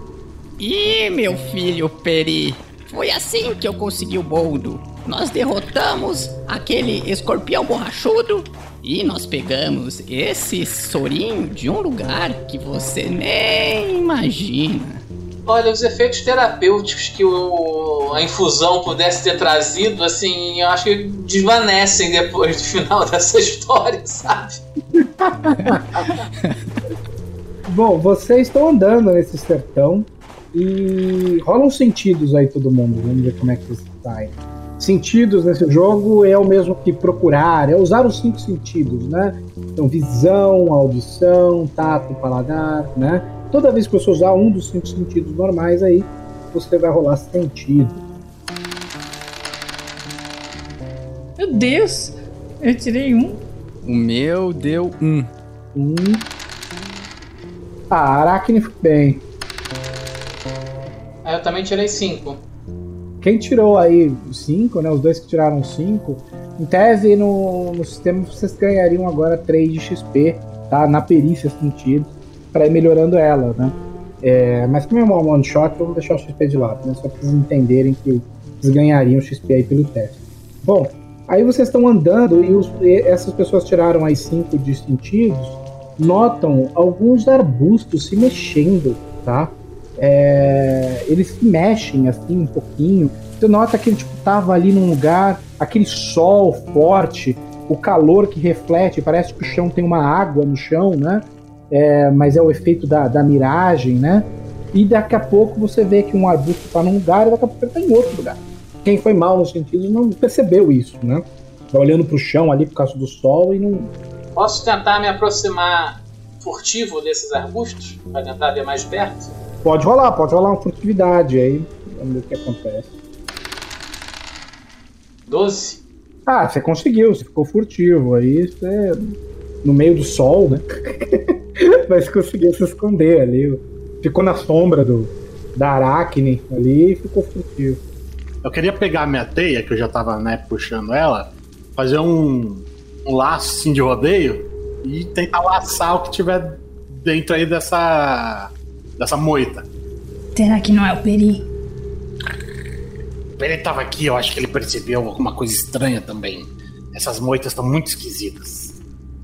Ih, meu filho Peri, foi assim que eu consegui o boldo. Nós derrotamos aquele escorpião borrachudo e nós pegamos esse sorinho de um lugar que você nem imagina. Olha, os efeitos terapêuticos que o, a infusão pudesse ter trazido, assim, eu acho que desvanecem depois do final dessa história, sabe? Bom, vocês estão andando nesse sertão e rolam sentidos aí todo mundo. Vamos ver como é que vocês saem. Sentidos nesse jogo é o mesmo que procurar, é usar os cinco sentidos, né? Então, visão, audição, tato, paladar, né? Toda vez que você usar um dos cinco sentidos normais aí, você vai rolar sentido. Meu Deus! Eu tirei um. O meu deu um. Um. Ah, Aracne foi bem. Aí eu também tirei 5. Quem tirou aí 5, né? Os dois que tiraram 5, em tese no, no sistema vocês ganhariam agora 3 de XP, tá? Na perícia sentido, para ir melhorando ela, né? É, mas como é uma one shot, vamos deixar o XP de lado, né? Só pra vocês entenderem que vocês ganhariam XP aí pelo teste. Bom, aí vocês estão andando e, os, e essas pessoas tiraram aí 5 de sentidos, notam alguns arbustos se mexendo, tá? É, eles se mexem assim um pouquinho. Você nota que ele tipo, tava ali num lugar, aquele sol forte, o calor que reflete, parece que o chão tem uma água no chão, né? É, mas é o efeito da, da miragem, né? E daqui a pouco você vê que um arbusto está num lugar e daqui a pouco está em outro lugar. Quem foi mal no sentido não percebeu isso, né? Tá olhando para o chão ali por causa do sol e não. Posso tentar me aproximar furtivo desses arbustos? Para tentar ver mais perto? Pode rolar, pode rolar uma furtividade aí. Vamos ver o que acontece. 12. Ah, você conseguiu, você ficou furtivo. Aí você. No meio do sol, né? Mas conseguiu se esconder ali. Ficou na sombra do, da Aracne ali e ficou furtivo. Eu queria pegar a minha teia, que eu já tava, né, puxando ela, fazer um, um laço assim de rodeio e tentar laçar o que tiver dentro aí dessa dessa moita. Será que não é o Peri? O Peri tava aqui, eu acho que ele percebeu alguma coisa estranha também. Essas moitas estão muito esquisitas.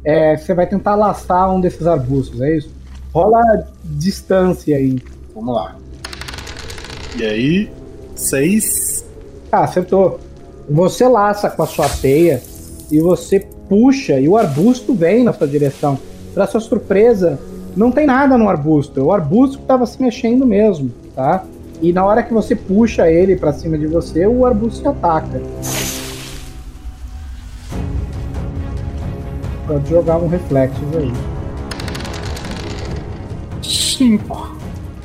É, você vai tentar laçar um desses arbustos, é isso? Rola distância aí. Vamos lá. E aí, seis. Ah, acertou. Você laça com a sua teia e você puxa e o arbusto vem na sua direção. Para sua surpresa, não tem nada no arbusto. É o arbusto que estava se mexendo mesmo, tá? E na hora que você puxa ele para cima de você, o arbusto te ataca. Pode jogar um reflexo aí. Cinco.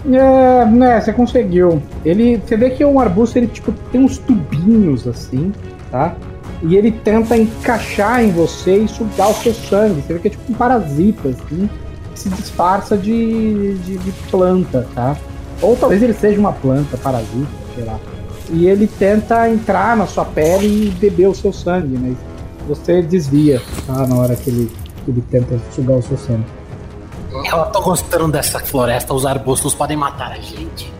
É, né, você conseguiu. Ele, você vê que um arbusto ele tipo tem uns tubinhos assim, tá? E ele tenta encaixar em você e sugar o seu sangue. Você vê que é tipo um parasita assim se disfarça de, de, de, planta, tá? Ou talvez ele seja uma planta parasita, sei lá. E ele tenta entrar na sua pele e beber o seu sangue, mas você desvia, tá? Na hora que ele, que ele tenta sugar o seu sangue. Eu tô gostando dessa floresta, os arbustos podem matar a gente.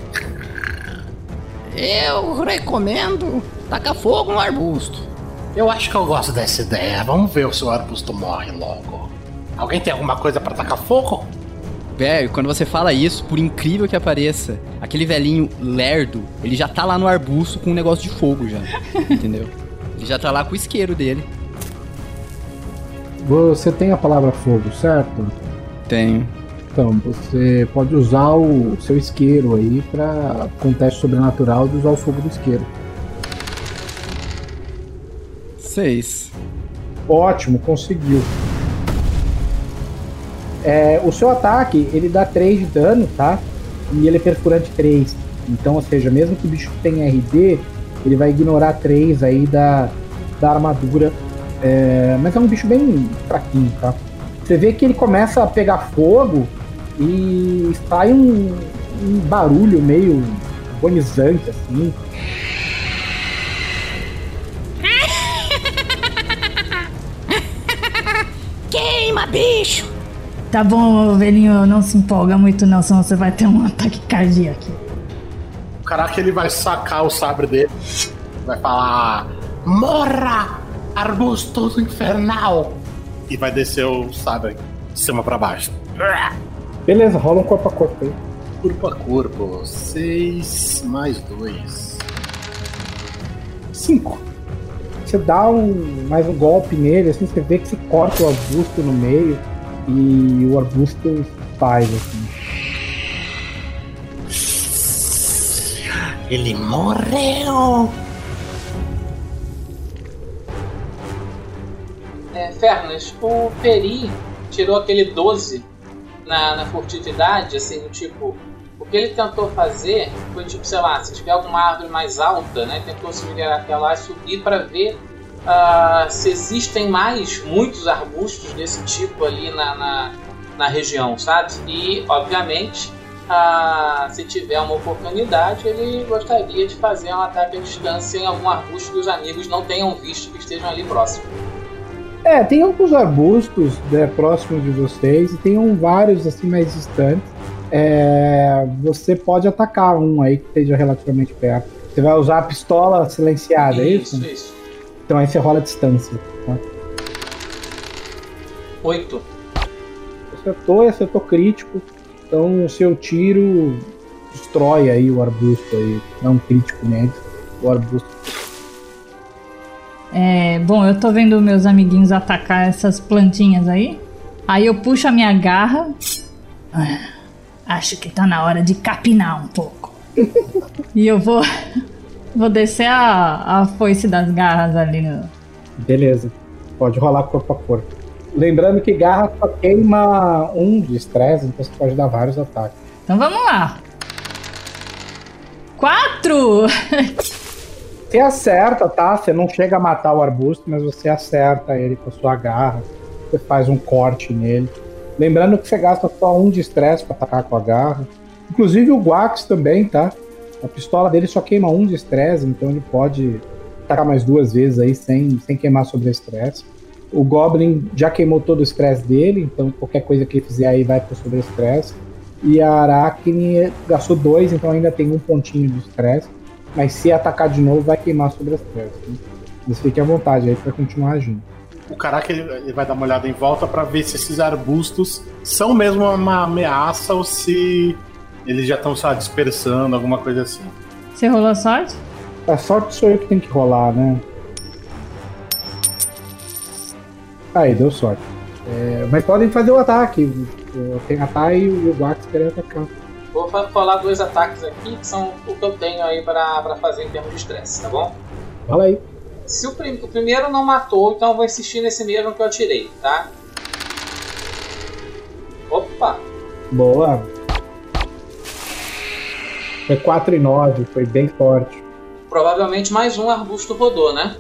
Eu recomendo tacar fogo no arbusto. Eu acho que eu gosto dessa ideia. Vamos ver se o arbusto morre logo. Alguém tem alguma coisa pra tacar fogo? Velho, quando você fala isso, por incrível que pareça, aquele velhinho lerdo, ele já tá lá no arbusto com um negócio de fogo já. entendeu? Ele já tá lá com o isqueiro dele. Você tem a palavra fogo, certo? Tenho. Então, você pode usar o seu isqueiro aí para com um teste sobrenatural de usar o fogo do isqueiro. Seis. Ótimo, conseguiu. É, o seu ataque, ele dá 3 de dano, tá? E ele é perfurante 3. Então, ou seja, mesmo que o bicho tenha RD, ele vai ignorar 3 aí da, da armadura. É, mas é um bicho bem fraquinho, tá? Você vê que ele começa a pegar fogo e sai um, um barulho meio agonizante, assim. Queima, bicho! Tá bom, velhinho, não se empolga muito não, senão você vai ter um ataque cardíaco. Caraca, ele vai sacar o sabre dele. Vai falar: Morra, arbusto infernal! E vai descer o sabre de cima pra baixo. Beleza, rola um corpo a corpo aí. Corpo a corpo. 6 mais 2. 5. Você dá um, mais um golpe nele, assim, você vê que se corta o arbusto no meio e o arbusto faz, assim. Ele morreu! É, Fernas, o Peri tirou aquele 12 na, na furtividade, assim, tipo. O que ele tentou fazer foi tipo, sei lá, se tiver alguma árvore mais alta, né? Tentou se virar até lá e subir para ver uh, se existem mais muitos arbustos desse tipo ali na, na, na região, sabe? E, obviamente, uh, se tiver uma oportunidade, ele gostaria de fazer um ataque à distância em algum arbusto que os amigos não tenham visto que estejam ali próximo. É, tem alguns arbustos né, próximos de vocês e tem um, vários assim mais distantes. É, você pode atacar um aí que esteja relativamente perto. Você vai usar a pistola silenciada, é isso? Isso, isso. Então aí você rola a distância. Tá? 8. Acertou e acertou crítico. Então o seu tiro destrói aí o arbusto aí. Não é um crítico médio. O arbusto. É, bom, eu tô vendo meus amiguinhos atacar essas plantinhas aí. Aí eu puxo a minha garra. Ah, acho que tá na hora de capinar um pouco. e eu vou. Vou descer a, a foice das garras ali no. Beleza. Pode rolar corpo a corpo. Lembrando que garra só queima um de estresse, então você pode dar vários ataques. Então vamos lá. Quatro! Você acerta, tá? Você não chega a matar o arbusto, mas você acerta ele com a sua garra. Você faz um corte nele. Lembrando que você gasta só um de estresse pra atacar com a garra. Inclusive o Guax também, tá? A pistola dele só queima um de estresse, então ele pode atacar mais duas vezes aí sem, sem queimar sobre estresse. O Goblin já queimou todo o estresse dele, então qualquer coisa que ele fizer aí vai pro sobre estresse. E a Aracne gastou dois, então ainda tem um pontinho de estresse. Mas se atacar de novo, vai queimar sobre estresse. Né? Mas fique à vontade aí pra continuar agindo. O caraca ele, vai dar uma olhada em volta pra ver se esses arbustos são mesmo uma ameaça ou se eles já estão, sabe, dispersando, alguma coisa assim. Você rolou a sorte? A sorte sou eu que tenho que rolar, né? Aí, deu sorte. É, mas podem fazer o ataque. Tem ataque e o Guax querem atacar. Vou fa- falar dois ataques aqui, que são o que eu tenho aí pra, pra fazer em termos de estresse, tá bom? Fala aí. Se o, prim- o primeiro não matou, então eu vou insistir nesse mesmo que eu atirei, tá? Opa! Boa. Foi 4 e 9, foi bem forte. Provavelmente mais um arbusto rodou, né?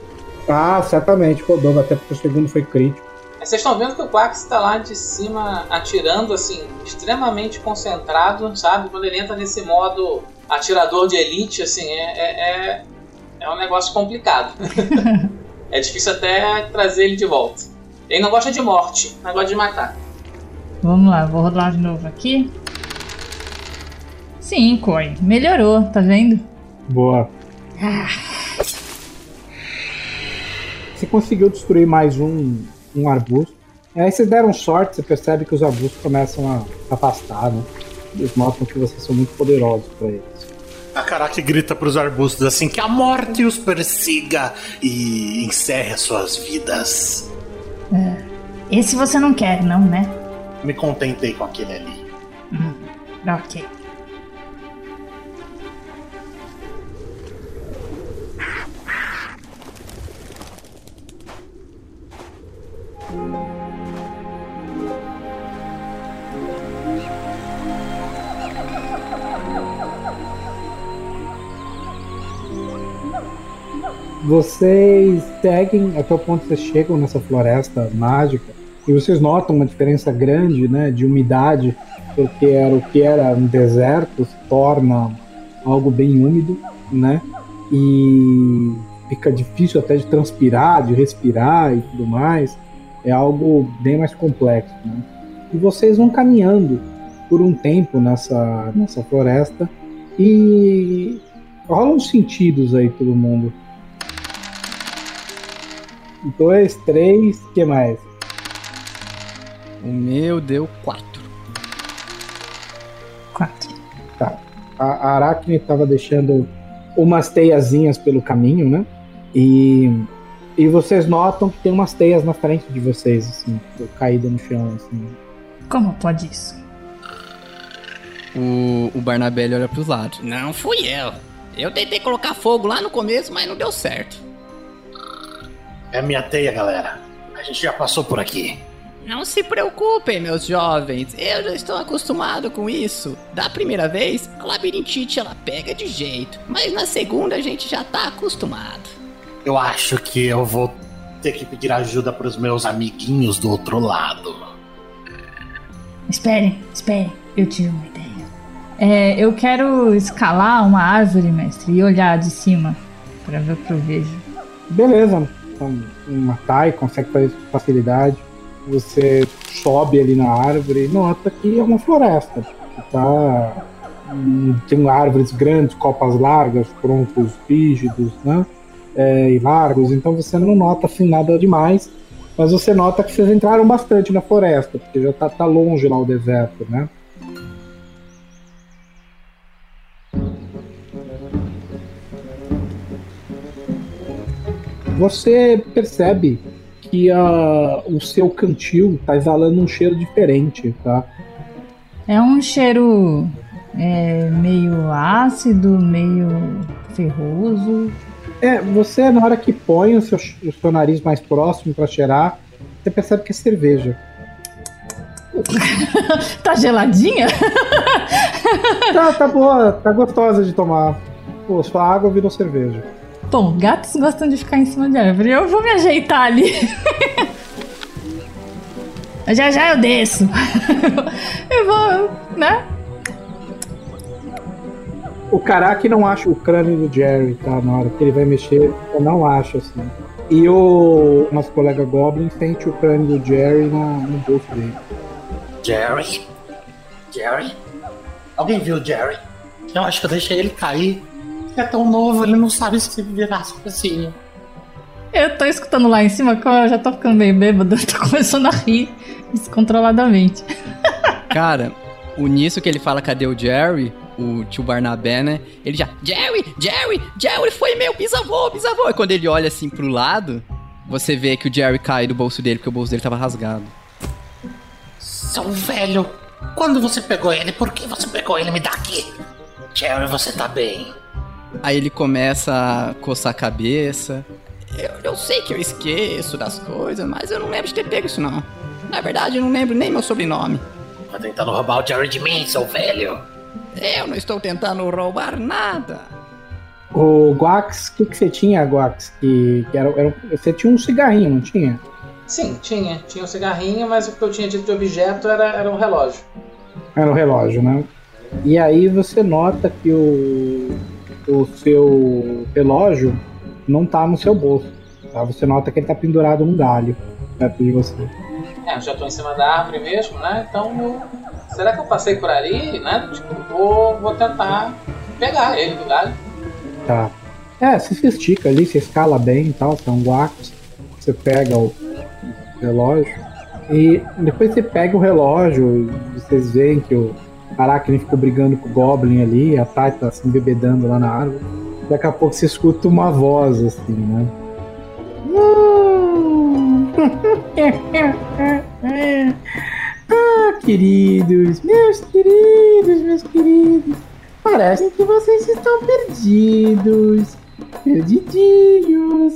Ah, certamente rodou, até porque o segundo foi crítico. Aí vocês estão vendo que o Quax tá lá de cima atirando, assim, extremamente concentrado, sabe? Quando ele entra nesse modo atirador de elite, assim, é, é, é, é um negócio complicado. é difícil até trazer ele de volta. Ele não gosta de morte, mas gosta de matar. Vamos lá, vou rodar de novo aqui. Sim, Koi. Melhorou, tá vendo? Boa. Ah, Você conseguiu destruir mais um, um arbusto. E aí vocês deram sorte, você percebe que os arbustos começam a se afastar, né? Eles mostram que vocês são muito poderosos pra eles. A Karaki grita pros arbustos assim: que a morte os persiga e encerre as suas vidas. esse você não quer, não, né? Me contentei com aquele ali. Hum, ok. Vocês seguem até o ponto que vocês chegam nessa floresta mágica e vocês notam uma diferença grande, né, de umidade, porque era o que era um deserto se torna algo bem úmido, né? E fica difícil até de transpirar, de respirar e tudo mais. É algo bem mais complexo, né? E vocês vão caminhando por um tempo nessa nessa floresta e rolam sentidos aí todo mundo. Dois, três, que mais? O meu deu 4. Quatro. Tá. A Aracne tava deixando umas teiazinhas pelo caminho, né? E, e vocês notam que tem umas teias na frente de vocês, assim, caída no chão, assim. Como pode isso? O, o Barnabé olha pros lados. Não fui eu. Eu tentei colocar fogo lá no começo, mas não deu certo. É minha teia, galera. A gente já passou por aqui. Não se preocupem, meus jovens. Eu já estou acostumado com isso. Da primeira vez, a labirintite ela pega de jeito, mas na segunda a gente já tá acostumado. Eu acho que eu vou ter que pedir ajuda pros meus amiguinhos do outro lado. Esperem, esperem. Eu tive uma ideia. É, eu quero escalar uma árvore, mestre, e olhar de cima pra ver o que eu vejo. Beleza. Então, uma consegue fazer isso com facilidade. Você sobe ali na árvore e nota que é uma floresta. Tá, tem árvores grandes, copas largas, troncos rígidos, né? É, e largos, então você não nota assim nada demais, mas você nota que vocês entraram bastante na floresta, porque já tá, tá longe lá o deserto, né? Você percebe que a, o seu cantil tá exalando um cheiro diferente, tá? É um cheiro é, meio ácido, meio ferroso. É, você na hora que põe o seu, o seu nariz mais próximo pra cheirar, você percebe que é cerveja. tá geladinha? Tá, tá boa, tá gostosa de tomar. Pô, sua água virou cerveja. Bom, gatos gostam de ficar em cima de árvore. Eu vou me ajeitar ali. já já eu desço. eu vou, né? O Karaki não acha o crânio do Jerry, tá? Na hora que ele vai mexer, eu não acho, assim. E o nosso colega Goblin sente o crânio do Jerry na, no bolso dele. Jerry? Jerry? Alguém viu Jerry? Eu acho que eu deixei ele cair. É tão novo, ele não sabe se virar sozinho. Eu tô escutando lá em cima, que eu já tô ficando meio bêbado, tô começando a rir descontroladamente. Cara, o nisso que ele fala, cadê o Jerry? O tio Barnabé, né? Ele já, Jerry, Jerry, Jerry foi meu bisavô, bisavô. E quando ele olha assim pro lado, você vê que o Jerry cai do bolso dele, porque o bolso dele tava rasgado. Seu velho, quando você pegou ele? Por que você pegou ele? Me dá aqui. Jerry, você tá bem. Aí ele começa a coçar a cabeça. Eu, eu sei que eu esqueço das coisas, mas eu não lembro de ter pego isso não. Na verdade, eu não lembro nem meu sobrenome. Tá tentando roubar o Jerry de mim, seu velho. Eu não estou tentando roubar nada. O Guax, o que, que você tinha, Guax? Que, que era, era- você tinha um cigarrinho, não tinha? Sim, tinha. Tinha um cigarrinho, mas o que eu tinha dito de objeto era, era um relógio. Era o relógio, né? E aí você nota que o, o seu relógio não tá no seu bolso. Tá? Você nota que ele tá pendurado num galho perto de você. É, eu já tô em cima da árvore mesmo, né? Então, eu- será que eu passei por ali, né? Tipo, vou, vou tentar pegar ele do galho. Tá. É, você se estica ali, você escala bem e tal, são guacos. Você pega o relógio. E depois você pega o relógio e vocês veem que o Aracne ficou brigando com o Goblin ali, a Tati tá se embebedando lá na árvore. Daqui a pouco você escuta uma voz assim, né? ah, queridos, meus queridos, meus queridos. Parece que vocês estão perdidos. Perdidinhos.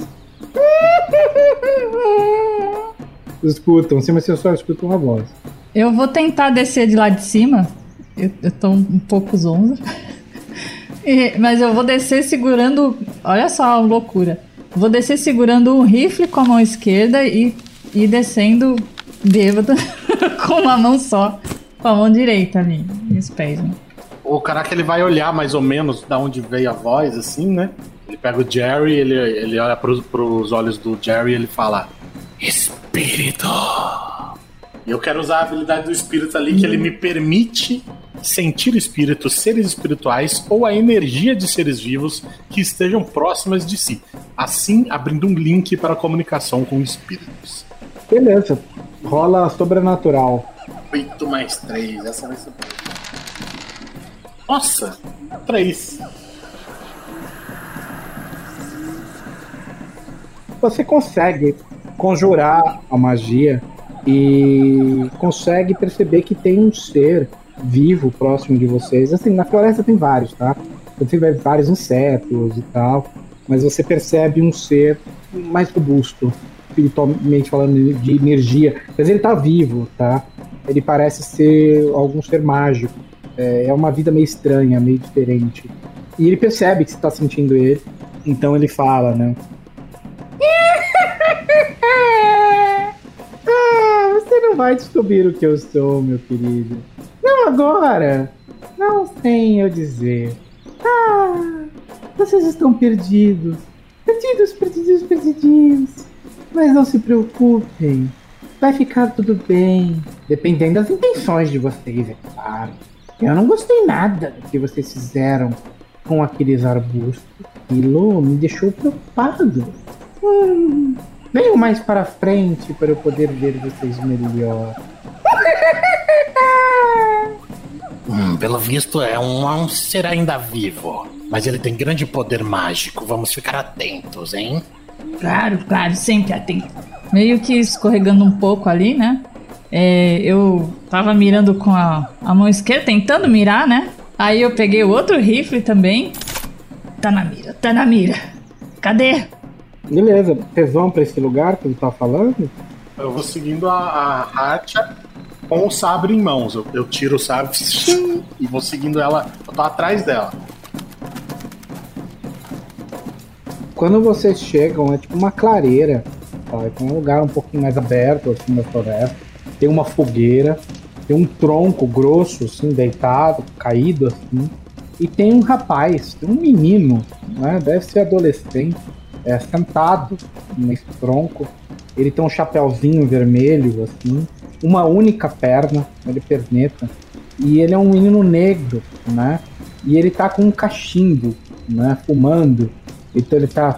Escutam, sim, mas você só escuta uma voz. Eu vou tentar descer de lá de cima. Eu, eu tô um pouco zonza. E- Mas eu vou descer segurando. Olha só a loucura. Vou descer segurando um rifle com a mão esquerda e, e descendo bêbada com uma mão só. Com a mão direita ali, nos pés. né? O caraca ele vai olhar mais ou menos da onde veio a voz, assim, né? Ele pega o Jerry, ele, ele olha pros, pros olhos do Jerry e ele fala: Espírito! Eu quero usar a habilidade do espírito ali, que ele me permite sentir espíritos, seres espirituais ou a energia de seres vivos que estejam próximas de si. Assim, abrindo um link para a comunicação com espíritos. Beleza, rola sobrenatural. 8 mais 3, essa vai ser. Nossa! 3. Você consegue conjurar a magia e consegue perceber que tem um ser vivo próximo de vocês. Assim, na floresta tem vários, tá? Você vê vários insetos e tal, mas você percebe um ser mais robusto, espiritualmente falando de energia. Mas ele tá vivo, tá? Ele parece ser algum ser mágico. É, é uma vida meio estranha, meio diferente. E ele percebe que você tá sentindo ele, então ele fala, né? Ah, você não vai descobrir o que eu sou, meu querido. Agora. Não sem eu dizer. Ah, vocês estão perdidos. Perdidos, perdidos, perdidinhos. Mas não se preocupem. Vai ficar tudo bem. Dependendo das intenções de vocês, é claro. Eu não gostei nada do que vocês fizeram com aqueles arbustos. Aquilo me deixou preocupado. Hum, venham mais para frente para eu poder ver vocês melhor. Hum, pelo visto é um, é um ser ainda vivo. Mas ele tem grande poder mágico. Vamos ficar atentos, hein? Claro, claro, sempre atento. Meio que escorregando um pouco ali, né? É, eu tava mirando com a, a mão esquerda, tentando mirar, né? Aí eu peguei o outro rifle também. Tá na mira, tá na mira. Cadê? Beleza, vocês vão para esse lugar que ele tá falando? Eu vou seguindo a, a Hacha com o sabre em mãos. Eu, eu tiro o sabre e vou seguindo ela. Eu tô atrás dela. Quando vocês chegam, é tipo uma clareira. Tá? É um lugar um pouquinho mais aberto, assim, na floresta. Tem uma fogueira, tem um tronco grosso, assim, deitado, caído, assim. E tem um rapaz, tem um menino, né? Deve ser adolescente, é, sentado nesse tronco. Ele tem um chapéuzinho vermelho, assim, uma única perna, ele perneta. E ele é um menino negro, né? E ele tá com um cachimbo, né? Fumando. Então ele tá.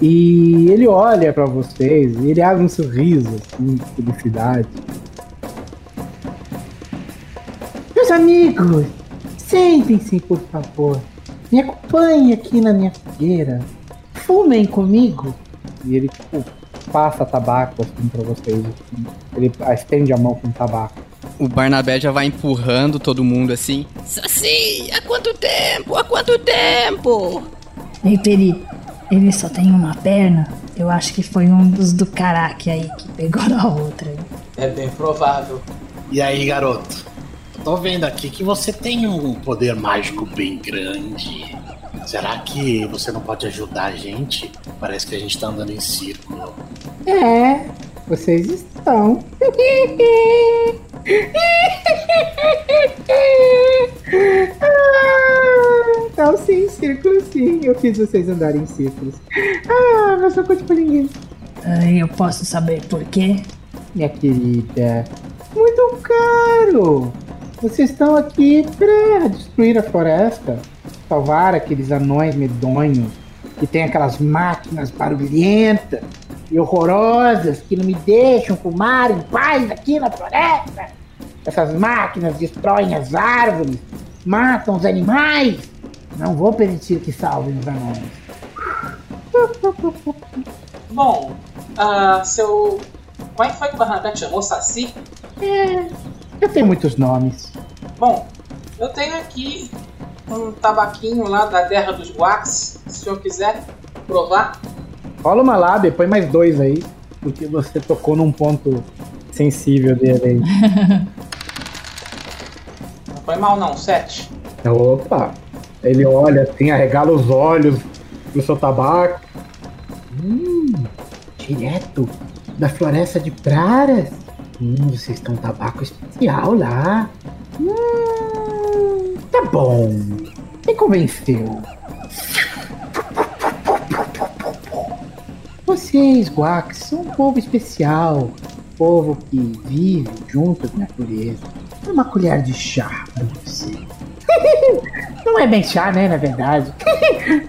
E ele olha pra vocês e ele abre um sorriso, assim, de felicidade. Meus amigos, sentem-se, por favor. Me acompanhem aqui na minha fogueira. Fumem comigo. E ele, tipo, passa tabaco assim pra vocês. assim. Ele estende a mão com tabaco. O Barnabé já vai empurrando todo mundo assim. Saci, há quanto tempo? Há quanto tempo? Ei, Peri, ele só tem uma perna. Eu acho que foi um dos do caraque aí que pegou na outra. aí. É bem provável. E aí, garoto? Tô vendo aqui que você tem um poder mágico bem grande. Será que você não pode ajudar a gente? Parece que a gente tá andando em círculo. É, vocês estão. ah, então sim, círculo sim. Eu fiz vocês andarem em círculos. Ah, não sou conta pra ninguém. Eu posso saber por quê? Minha querida, muito caro. Vocês estão aqui para destruir a floresta, salvar aqueles anões medonhos que tem aquelas máquinas barulhentas e horrorosas que não me deixam fumar em paz aqui na floresta. Essas máquinas destroem as árvores, matam os animais. Não vou permitir que salvem os anões. Bom, ah, seu. Como é que foi que o Barnabé te chamou? Saci? É, eu tenho muitos nomes. Bom, eu tenho aqui um tabaquinho lá da terra dos Wax. Se o senhor quiser provar. Rola uma lábia, põe mais dois aí, porque você tocou num ponto sensível dele aí. Não foi mal não, sete. Opa! Ele olha assim, arregala os olhos pro seu tabaco. Hum, direto da floresta de Praras. Hum, vocês estão um tabaco especial lá. Hum, tá bom. Me convenceu. Vocês, Guax, são um povo especial. Povo que vive junto com a natureza. É uma colher de chá pra você. Não é bem chá, né, na verdade.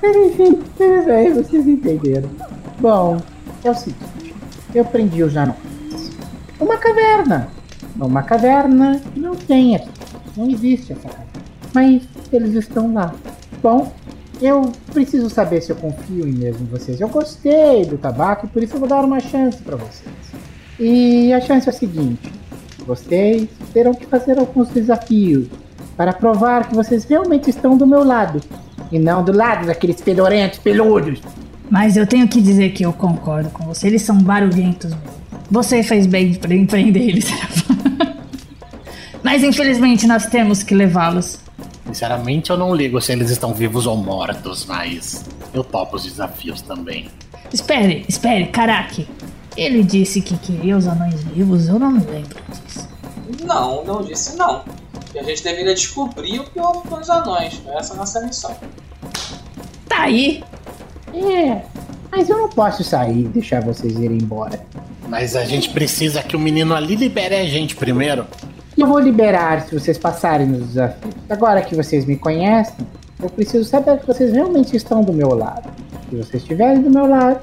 Mas bem, vocês entenderam. Bom, é o seguinte. Eu prendi os anões. Uma caverna. Uma caverna não tem aqui. Não existe essa caverna. Mas eles estão lá. Bom, eu preciso saber se eu confio em mesmo vocês. Eu gostei do tabaco e por isso eu vou dar uma chance para vocês. E a chance é a seguinte: vocês terão que fazer alguns desafios para provar que vocês realmente estão do meu lado e não do lado daqueles fedorentos peludos. Mas eu tenho que dizer que eu concordo com você. Eles são barulhentos. Você fez bem de empreender eles. Mas infelizmente nós temos que levá-los. Sinceramente, eu não ligo se eles estão vivos ou mortos, mas eu topo os desafios também. Espere, espere, Karaki. Ele disse que queria os anões vivos, eu não me lembro disso. Não, não disse não. E a gente deveria descobrir o que houve com os anões. Essa é a nossa missão. Tá aí. É, mas eu não posso sair e deixar vocês irem embora. Mas a gente precisa que o menino ali libere a gente primeiro. Eu vou liberar se vocês passarem nos desafios. Agora que vocês me conhecem, eu preciso saber que vocês realmente estão do meu lado. Se vocês estiverem do meu lado,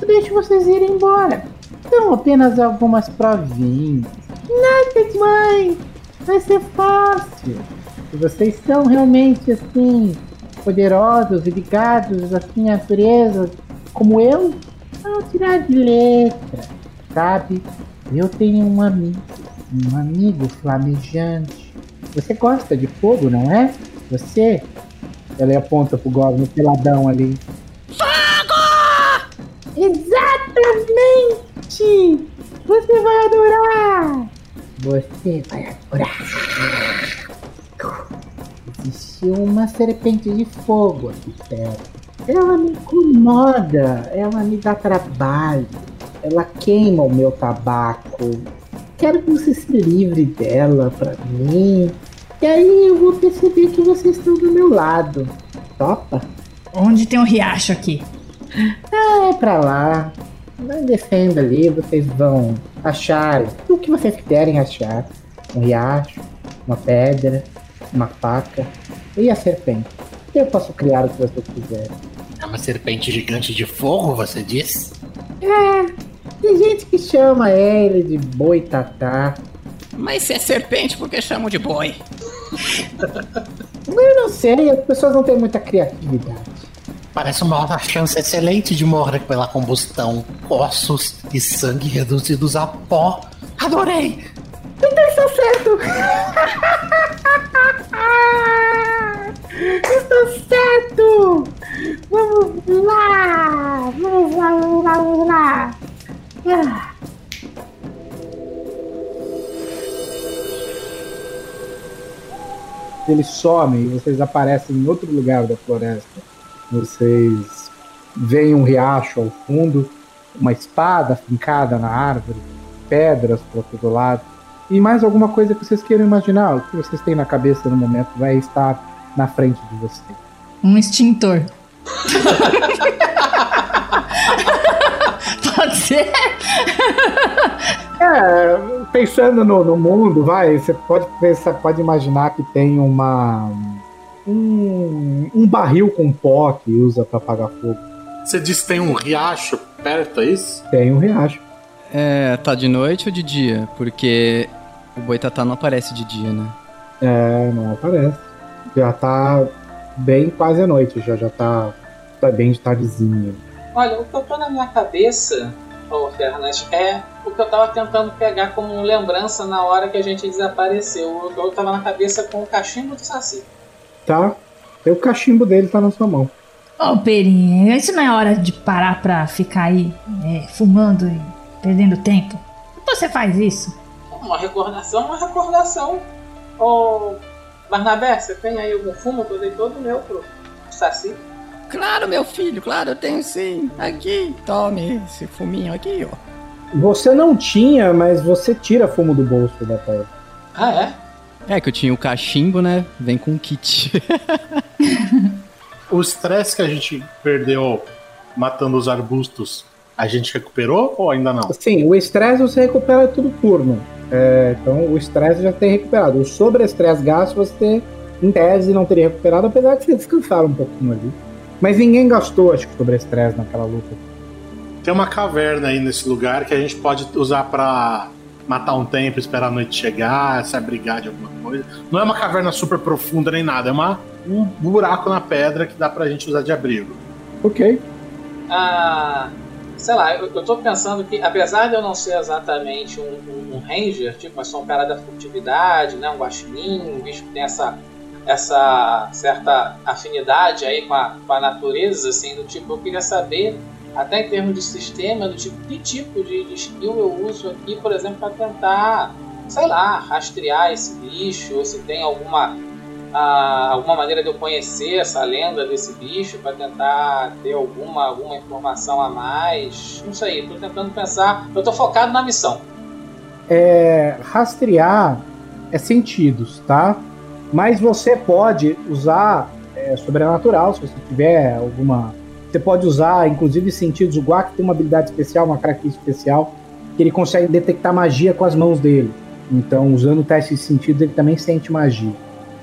eu deixo vocês irem embora. São apenas algumas provinhas. Nada demais. Vai ser fácil. Se vocês são realmente assim, poderosos e ligados assim à natureza, como eu, vão tirar de letra. Sabe? Eu tenho um amigo, um amigo flamejante. Você gosta de fogo, não é? Você? Ela aponta pro Goblin peladão ali. Exatamente! Você vai adorar! Você vai adorar! Existe uma serpente de fogo aqui perto. Ela me incomoda, ela me dá trabalho, ela queima o meu tabaco. Quero que você se livre dela pra mim. E aí eu vou perceber que vocês estão do meu lado. Topa? Onde tem um riacho aqui? Ah, é pra lá. Vai descendo ali, vocês vão achar o que vocês quiserem achar. Um riacho, uma pedra, uma faca e a serpente. Eu posso criar o que vocês quiserem. É uma serpente gigante de fogo, você diz? É, tem gente que chama ele de boitatá. Mas se é serpente, por que chamam de boi? Eu não sei, as pessoas não têm muita criatividade. Parece uma chance excelente de morrer pela combustão. Ossos e sangue reduzidos a pó. Adorei! Então está certo! Está certo! Vamos lá! Vamos lá, vamos lá, vamos lá! Ah. Eles somem e vocês aparecem em outro lugar da floresta. Vocês veem um riacho ao fundo, uma espada fincada na árvore, pedras para todo lado. E mais alguma coisa que vocês queiram imaginar, o que vocês têm na cabeça no momento vai estar na frente de vocês. Um extintor. Pode ser? É, pensando no, no mundo, vai, você pode pensar, pode imaginar que tem uma. Um, um barril com pó que usa pra apagar fogo. Você disse que tem um riacho perto, é isso? Tem um riacho. É, tá de noite ou de dia? Porque o boitatá não aparece de dia, né? É, não aparece. Já tá bem quase a noite, já, já tá, tá bem de tardezinha. Olha, o que eu tô na minha cabeça, ô Fernandes, é o que eu tava tentando pegar como lembrança na hora que a gente desapareceu. Eu tava na cabeça com o cachimbo do Saci. Tá? E o cachimbo dele tá na sua mão. Ô, Perinha, isso não é hora de parar pra ficar aí é, fumando e perdendo tempo? Por que você faz isso? Uma recordação, uma recordação. Ô, Barnabé, você tem aí algum fumo? Eu dei todo o meu pro Saci. Claro, meu filho, claro, eu tenho sim. Aqui, tome esse fuminho aqui, ó. Você não tinha, mas você tira fumo do bolso da pedra. Ah, é? É que eu tinha o cachimbo, né? Vem com um kit. O estresse que a gente perdeu matando os arbustos, a gente recuperou ou ainda não? Sim, o estresse você recupera todo turno. É, então o estresse já tem recuperado. O sobre-estresse gasto você, em tese, não teria recuperado, apesar de vocês descansaram um pouquinho ali. Mas ninguém gastou, acho que, sobre-estresse naquela luta. Tem uma caverna aí nesse lugar que a gente pode usar pra matar um tempo, esperar a noite chegar, se abrigar de alguma coisa. Não é uma caverna super profunda nem nada, é uma, um buraco na pedra que dá pra gente usar de abrigo. Ok. Ah, sei lá, eu, eu tô pensando que, apesar de eu não ser exatamente um, um- um ranger, tipo, mas sou um cara da furtividade, né, um guaxinim, um bicho que tem essa, essa certa afinidade aí com a, com a natureza, assim, do tipo, eu queria saber, até em termos de sistema, do tipo, que tipo de, de skill eu uso aqui, por exemplo, para tentar, sei lá, rastrear esse bicho, ou se tem alguma ah, alguma maneira de eu conhecer essa lenda desse bicho para tentar ter alguma, alguma informação a mais. Não sei, tô tentando pensar. Eu tô focado na missão. É, rastrear é sentidos, tá? Mas você pode usar é, sobrenatural, se você tiver alguma. Você pode usar, inclusive, sentidos. O Guac tem uma habilidade especial, uma característica especial, que ele consegue detectar magia com as mãos dele. Então, usando o teste de sentidos, ele também sente magia,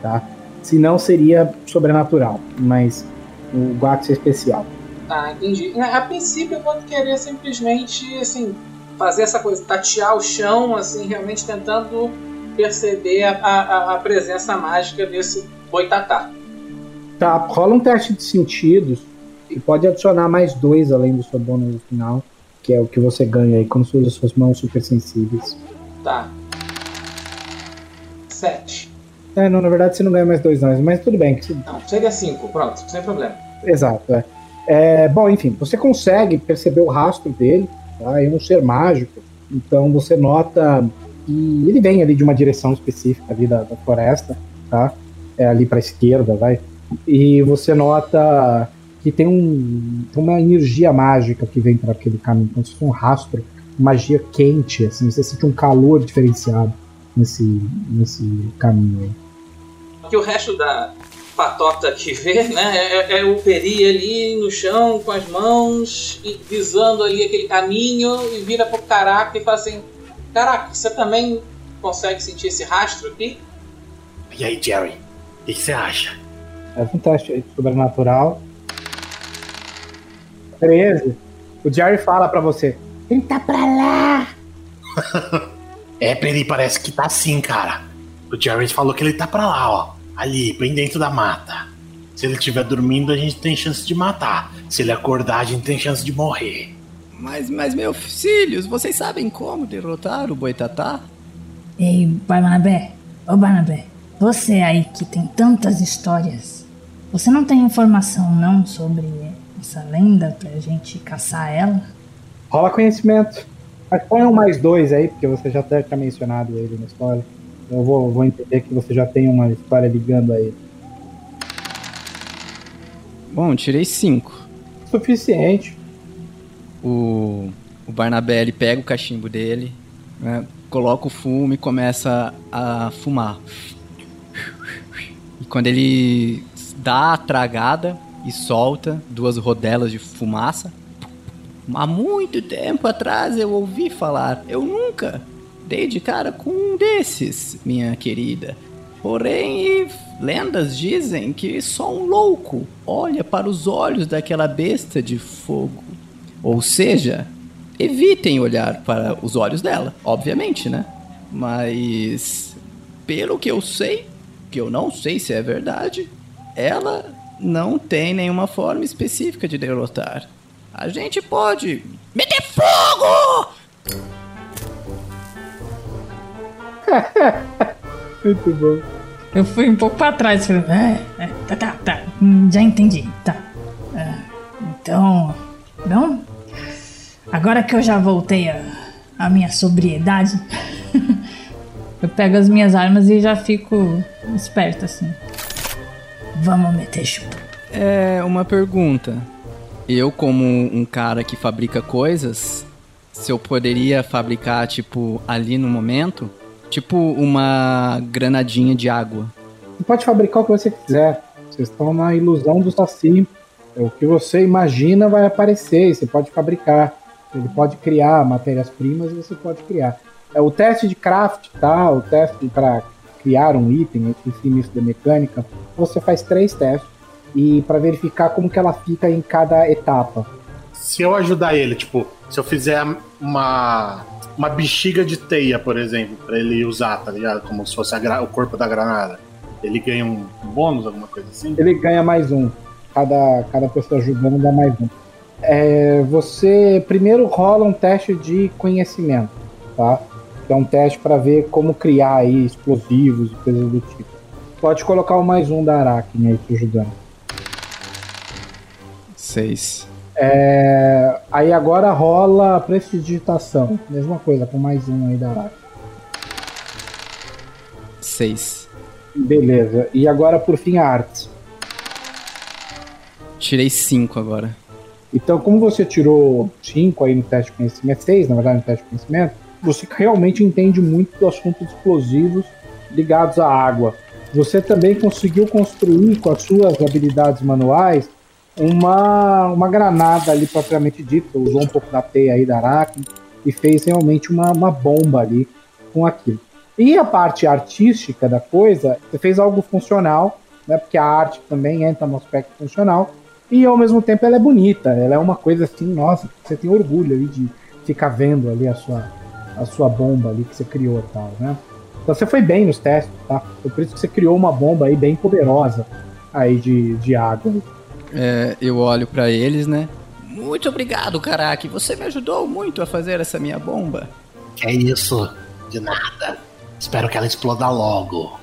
tá? Se não, seria sobrenatural, mas o Guac é especial. Ah, entendi. A princípio eu vou querer simplesmente, assim, fazer essa coisa, tatear o chão, assim, realmente tentando perceber a, a, a presença mágica desse boitatá. Tá, rola um teste de sentidos e pode adicionar mais dois além do seu bônus no final, que é o que você ganha aí quando você usa suas mãos super sensíveis. Tá. Sete. É, não, na verdade você não ganha mais dois não, mas tudo bem. que Não, seria cinco, pronto, sem problema. Exato, é. É, Bom, enfim, você consegue perceber o rastro dele, tá? É um ser mágico, então você nota que ele vem ali de uma direção específica ali da, da floresta, tá? É ali pra esquerda, vai. E você nota que tem um, uma energia mágica que vem para aquele caminho, como se fosse um rastro, magia quente, assim, você sente um calor diferenciado nesse, nesse caminho. aí. que o resto da patota que vê, né, é, é o Peri ali no chão com as mãos e visando ali aquele caminho e vira pro Caraca e fala assim: Caraca, você também consegue sentir esse rastro aqui? E aí, Jerry? O que que você acha? É um teste sobrenatural. 13. O Jerry fala pra você. Tenta pra lá! É, Peri, parece que tá assim, cara. O Jerry falou que ele tá pra lá, ó. Ali, bem dentro da mata. Se ele estiver dormindo, a gente tem chance de matar. Se ele acordar, a gente tem chance de morrer. Mas, mas, meus filhos, vocês sabem como derrotar o boitatá? Ei, Barnabé, ô Barnabé, você aí que tem tantas histórias, você não tem informação não sobre essa lenda pra gente caçar ela? Rola conhecimento. Mas põe um mais dois aí, porque você já deve ter mencionado ele na história. Eu vou, vou entender que você já tem uma história ligando a ele. Bom, tirei cinco. Suficiente. O, o Barnabé ele pega o cachimbo dele, né, coloca o fumo e começa a fumar. E quando ele dá a tragada e solta duas rodelas de fumaça, Há muito tempo atrás eu ouvi falar. Eu nunca dei de cara com um desses, minha querida. Porém, lendas dizem que só um louco olha para os olhos daquela besta de fogo. Ou seja, evitem olhar para os olhos dela, obviamente, né? Mas, pelo que eu sei, que eu não sei se é verdade, ela não tem nenhuma forma específica de derrotar. A gente pode meter fogo! Muito bom. Eu fui um pouco pra trás, falei, é, é, tá, tá, tá, hum, já entendi, tá. É, então, não? Agora que eu já voltei a, a minha sobriedade, eu pego as minhas armas e já fico esperto assim. Vamos meter chupa. É uma pergunta. Eu, como um cara que fabrica coisas, se eu poderia fabricar, tipo, ali no momento, tipo uma granadinha de água. Você pode fabricar o que você quiser. Vocês estão na ilusão do Saci. É, O que você imagina vai aparecer e você pode fabricar. Ele pode criar matérias-primas e você pode criar. É o teste de craft, tá? O teste para criar um item, eu esqueci nisso da mecânica. Você faz três testes e para verificar como que ela fica em cada etapa. Se eu ajudar ele, tipo, se eu fizer uma, uma bexiga de teia, por exemplo, pra ele usar, tá ligado? Como se fosse o corpo da granada. Ele ganha um bônus, alguma coisa assim? Ele ganha mais um. Cada, cada pessoa ajudando dá mais um. É, você primeiro rola um teste de conhecimento, tá? Que é um teste para ver como criar aí explosivos e coisas do tipo. Pode colocar o mais um da Aracne aí te ajudando. Seis. É, aí agora rola prestidigitação. Mesma coisa, com mais um aí da Aracne. Seis. Beleza. E agora por fim a artes. Tirei cinco agora. Então, como você tirou 5 aí no teste de conhecimento, 6 na verdade no teste de conhecimento, você realmente entende muito do assunto de explosivos ligados à água. Você também conseguiu construir com as suas habilidades manuais uma, uma granada ali propriamente dita, usou um pouco da teia aí da Aracne e fez realmente uma, uma bomba ali com aquilo. E a parte artística da coisa, você fez algo funcional, né? Porque a arte também entra no aspecto funcional. E ao mesmo tempo ela é bonita, ela é uma coisa assim, nossa, você tem orgulho ali de ficar vendo ali a sua, a sua bomba ali que você criou e tal, né? Então você foi bem nos testes, tá? Foi por isso que você criou uma bomba aí bem poderosa aí de, de água. É, eu olho pra eles, né? Muito obrigado, Karaki. Você me ajudou muito a fazer essa minha bomba. Que é isso? De nada. Espero que ela exploda logo.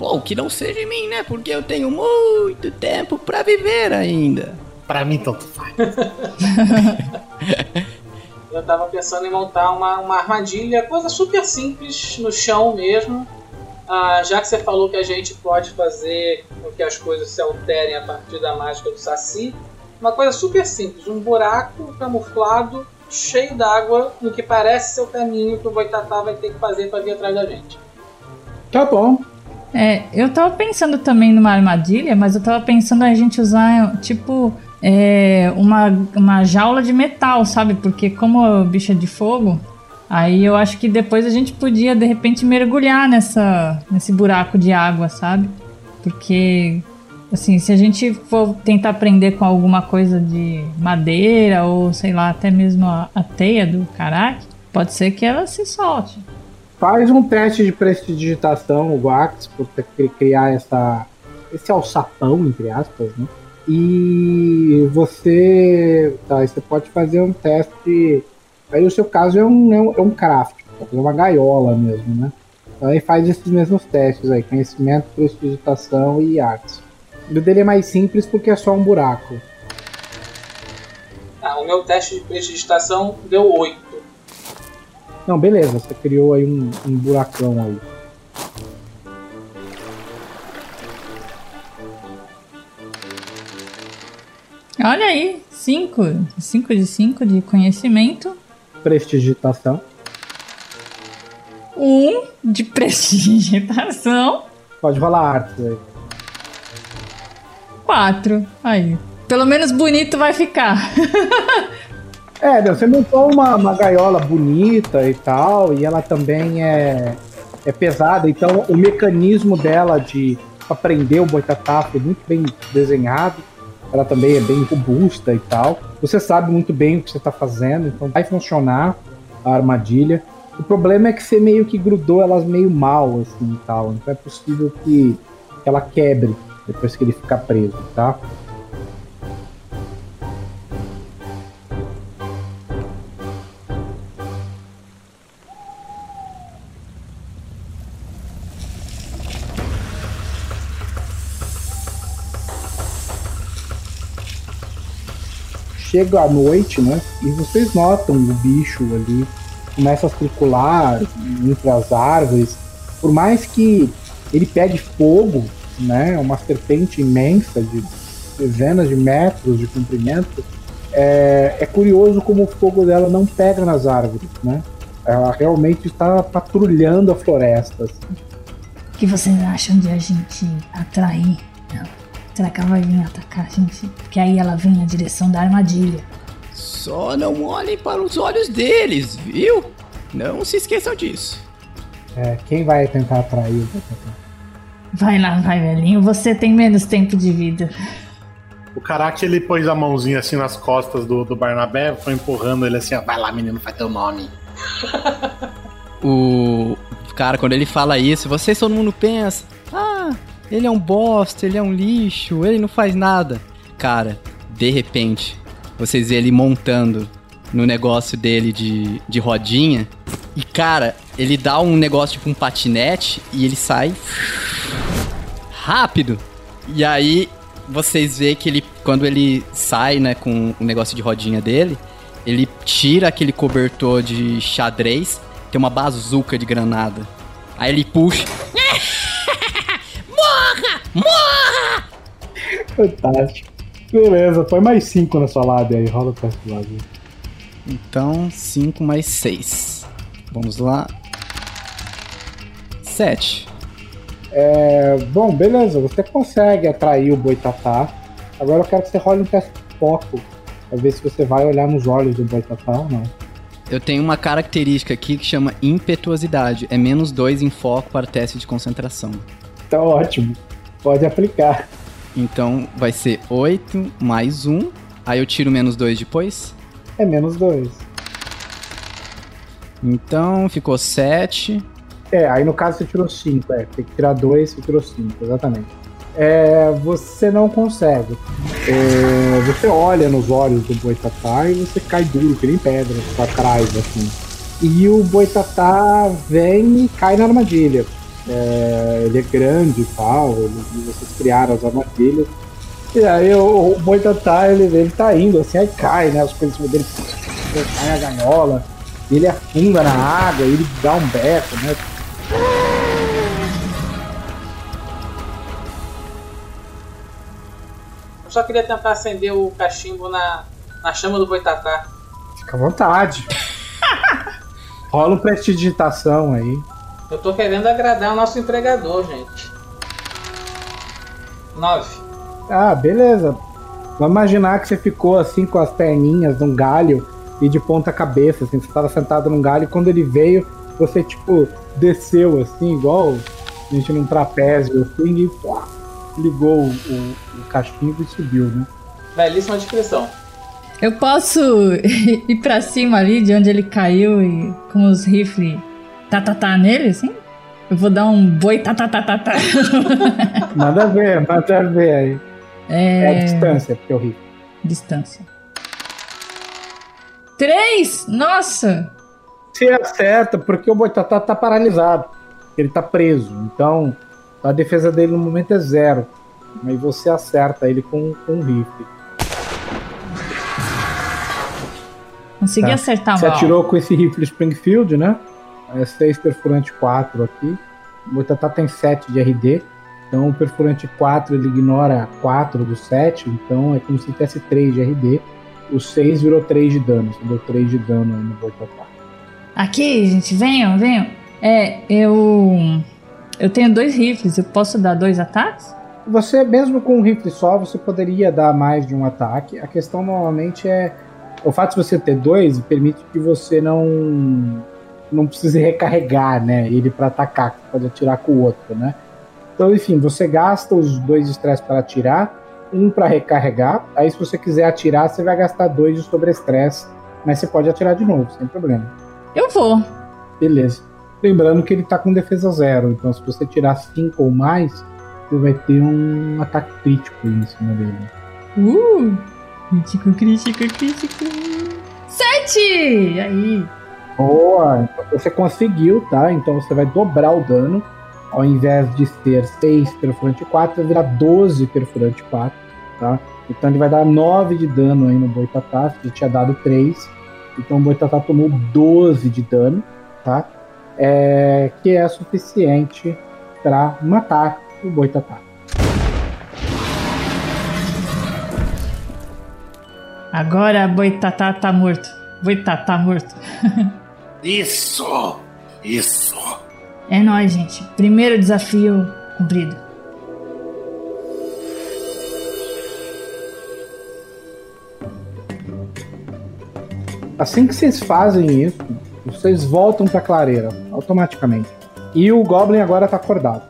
Pô, que não seja em mim, né? Porque eu tenho muito tempo pra viver ainda. Pra mim, tanto faz. Eu tava pensando em montar uma, uma armadilha, coisa super simples, no chão mesmo. Ah, já que você falou que a gente pode fazer com que as coisas se alterem a partir da mágica do Saci, uma coisa super simples, um buraco camuflado, cheio d'água, no que parece ser o caminho que o Boitatá vai ter que fazer para vir atrás da gente. Tá bom. É, eu tava pensando também numa armadilha, mas eu tava pensando a gente usar, tipo, é, uma, uma jaula de metal, sabe? Porque como o bicho é de fogo, aí eu acho que depois a gente podia, de repente, mergulhar nessa, nesse buraco de água, sabe? Porque, assim, se a gente for tentar prender com alguma coisa de madeira ou, sei lá, até mesmo a, a teia do caraque, pode ser que ela se solte. Faz um teste de prestidigitação, o ter que criar essa, esse alçapão, entre aspas, né? E você, tá, você pode fazer um teste. Aí o seu caso é um, é um, é um craft, é uma gaiola mesmo, né? Então aí faz esses mesmos testes aí, conhecimento, prestidigitação e artes. O dele é mais simples porque é só um buraco. Ah, o meu teste de prestidigitação deu 8. Não, beleza, você criou aí um, um buracão aí. Olha aí, 5. 5 de 5 de conhecimento. Prestidigitação. 1 um de prestigitação. Pode rolar artes aí. 4. Aí. Pelo menos bonito vai ficar. É, você montou uma, uma gaiola bonita e tal, e ela também é, é pesada, então o mecanismo dela de aprender o boitatá foi muito bem desenhado. Ela também é bem robusta e tal. Você sabe muito bem o que você está fazendo, então vai funcionar a armadilha. O problema é que você meio que grudou elas meio mal, assim, e tal. Então é possível que ela quebre depois que ele ficar preso, tá? Chega a noite, né? E vocês notam o bicho ali começa a circular entre as árvores. Por mais que ele pegue fogo, né? Uma serpente imensa de dezenas de metros de comprimento. É, é curioso como o fogo dela não pega nas árvores, né? Ela realmente está patrulhando a floresta. assim. O que vocês acham de a gente atrair? Não. Será que ela vai vir atacar a gente? Porque aí ela vem na direção da armadilha. Só não olhem para os olhos deles, viu? Não se esqueçam disso. É, quem vai tentar atrair o? Vai lá, vai, velhinho. Você tem menos tempo de vida. O Caraca, ele pôs a mãozinha assim nas costas do, do Barnabé, foi empurrando ele assim, ó, vai lá, menino, faz teu nome. O cara, quando ele fala isso, vocês todo mundo pensa: ah, ele é um bosta, ele é um lixo, ele não faz nada. Cara, de repente, vocês vê ele montando no negócio dele de, de rodinha. E, cara, ele dá um negócio tipo um patinete e ele sai rápido. E aí vocês vê que ele, quando ele sai, né, com o negócio de rodinha dele, ele tira aquele cobertor de xadrez, tem uma bazuca de granada. Aí ele puxa. Morra! Morra! Fantástico. Beleza, põe mais 5 na sua lábia aí, rola o teste do lábio. Então, 5 mais 6. Vamos lá. 7. É, bom, beleza, você consegue atrair o boitatá. Agora eu quero que você role um teste de foco. Pra ver se você vai olhar nos olhos do boitatá ou não. Eu tenho uma característica aqui que chama impetuosidade. É menos 2 em foco para teste de concentração. Tá ótimo. Pode aplicar. Então vai ser 8 mais 1. Aí eu tiro menos 2 depois. É menos 2. Então ficou 7. É, aí no caso você tirou 5, é. Tem que tirar 2, você tirou 5, exatamente. É, você não consegue. É, você olha nos olhos do boitatá e você cai duro, que nem pedra, pra trás, assim. E o boitatá vem e cai na armadilha. É, ele é grande e tal, ele- vocês criaram as armadilhas. E aí o, o boitatá, ele, ele tá indo, assim, aí cai, né? As coisas dele, cai a ganhola, e ele afunda na água, e ele dá um beco, né? Eu só queria tentar acender o cachimbo na, na chama do boitatá. Fica à vontade. Rola um prestidigitação aí. Eu tô querendo agradar o nosso empregador, gente. Nove. Ah, beleza. Vamos imaginar que você ficou assim com as perninhas num galho e de ponta cabeça, assim, você estava sentado num galho e quando ele veio, você tipo desceu assim, igual a gente num trapézio assim, e pá, ligou o, o, o cachimbo e subiu, né? Belíssima descrição. Eu posso ir pra cima ali de onde ele caiu e com os rifles tatatá nele, assim? Eu vou dar um boi tatatatata. Manda ver, manda ver aí. É, a É. distância, porque é horrível. Distância. Três? Nossa! Você acerta porque o Boitatá tá paralisado. Ele tá preso. Então, a defesa dele no momento é zero. Mas você acerta ele com, com um rifle. Consegui Tá. acertar Você mal. atirou com esse rifle Springfield, né? É 6 perfurante 4 aqui. O Boitatá tem 7 de RD. Então o perfurante 4 ele ignora 4 do 7. Então é como se tivesse 3 de RD. O 6 virou 3 de dano. Você deu 3 de dano aí no Boitatá. Aqui, gente, venham, venham. É, eu. Eu tenho dois rifles, eu posso dar dois ataques? Você, mesmo com um rifle só, você poderia dar mais de um ataque. A questão normalmente é O fato de você ter dois permite que você não não precise recarregar, né? Ele para atacar, pode atirar com o outro, né? Então, enfim, você gasta os dois estresse para atirar, um para recarregar. Aí, se você quiser atirar, você vai gastar dois de sobre estresse, mas você pode atirar de novo, sem problema. Eu vou. Beleza. Lembrando que ele tá com defesa zero, então se você tirar cinco ou mais, você vai ter um ataque crítico em cima dele. Uh! Crítico, crítico, crítico. Sete! Aí. Boa! Você conseguiu, tá? Então você vai dobrar o dano. Ao invés de ser 6 perfurante 4, vai virar 12 perfurante 4, tá? Então ele vai dar 9 de dano aí no Boitatá, você tinha dado 3. Então o Boitatá tomou 12 de dano, tá? É, que é suficiente para matar o Boitatá. Agora Boitatá tá morto. Boitatá morto. Isso! Isso! É nóis, gente. Primeiro desafio cumprido. Assim que vocês fazem isso, vocês voltam pra clareira, automaticamente. E o Goblin agora tá acordado.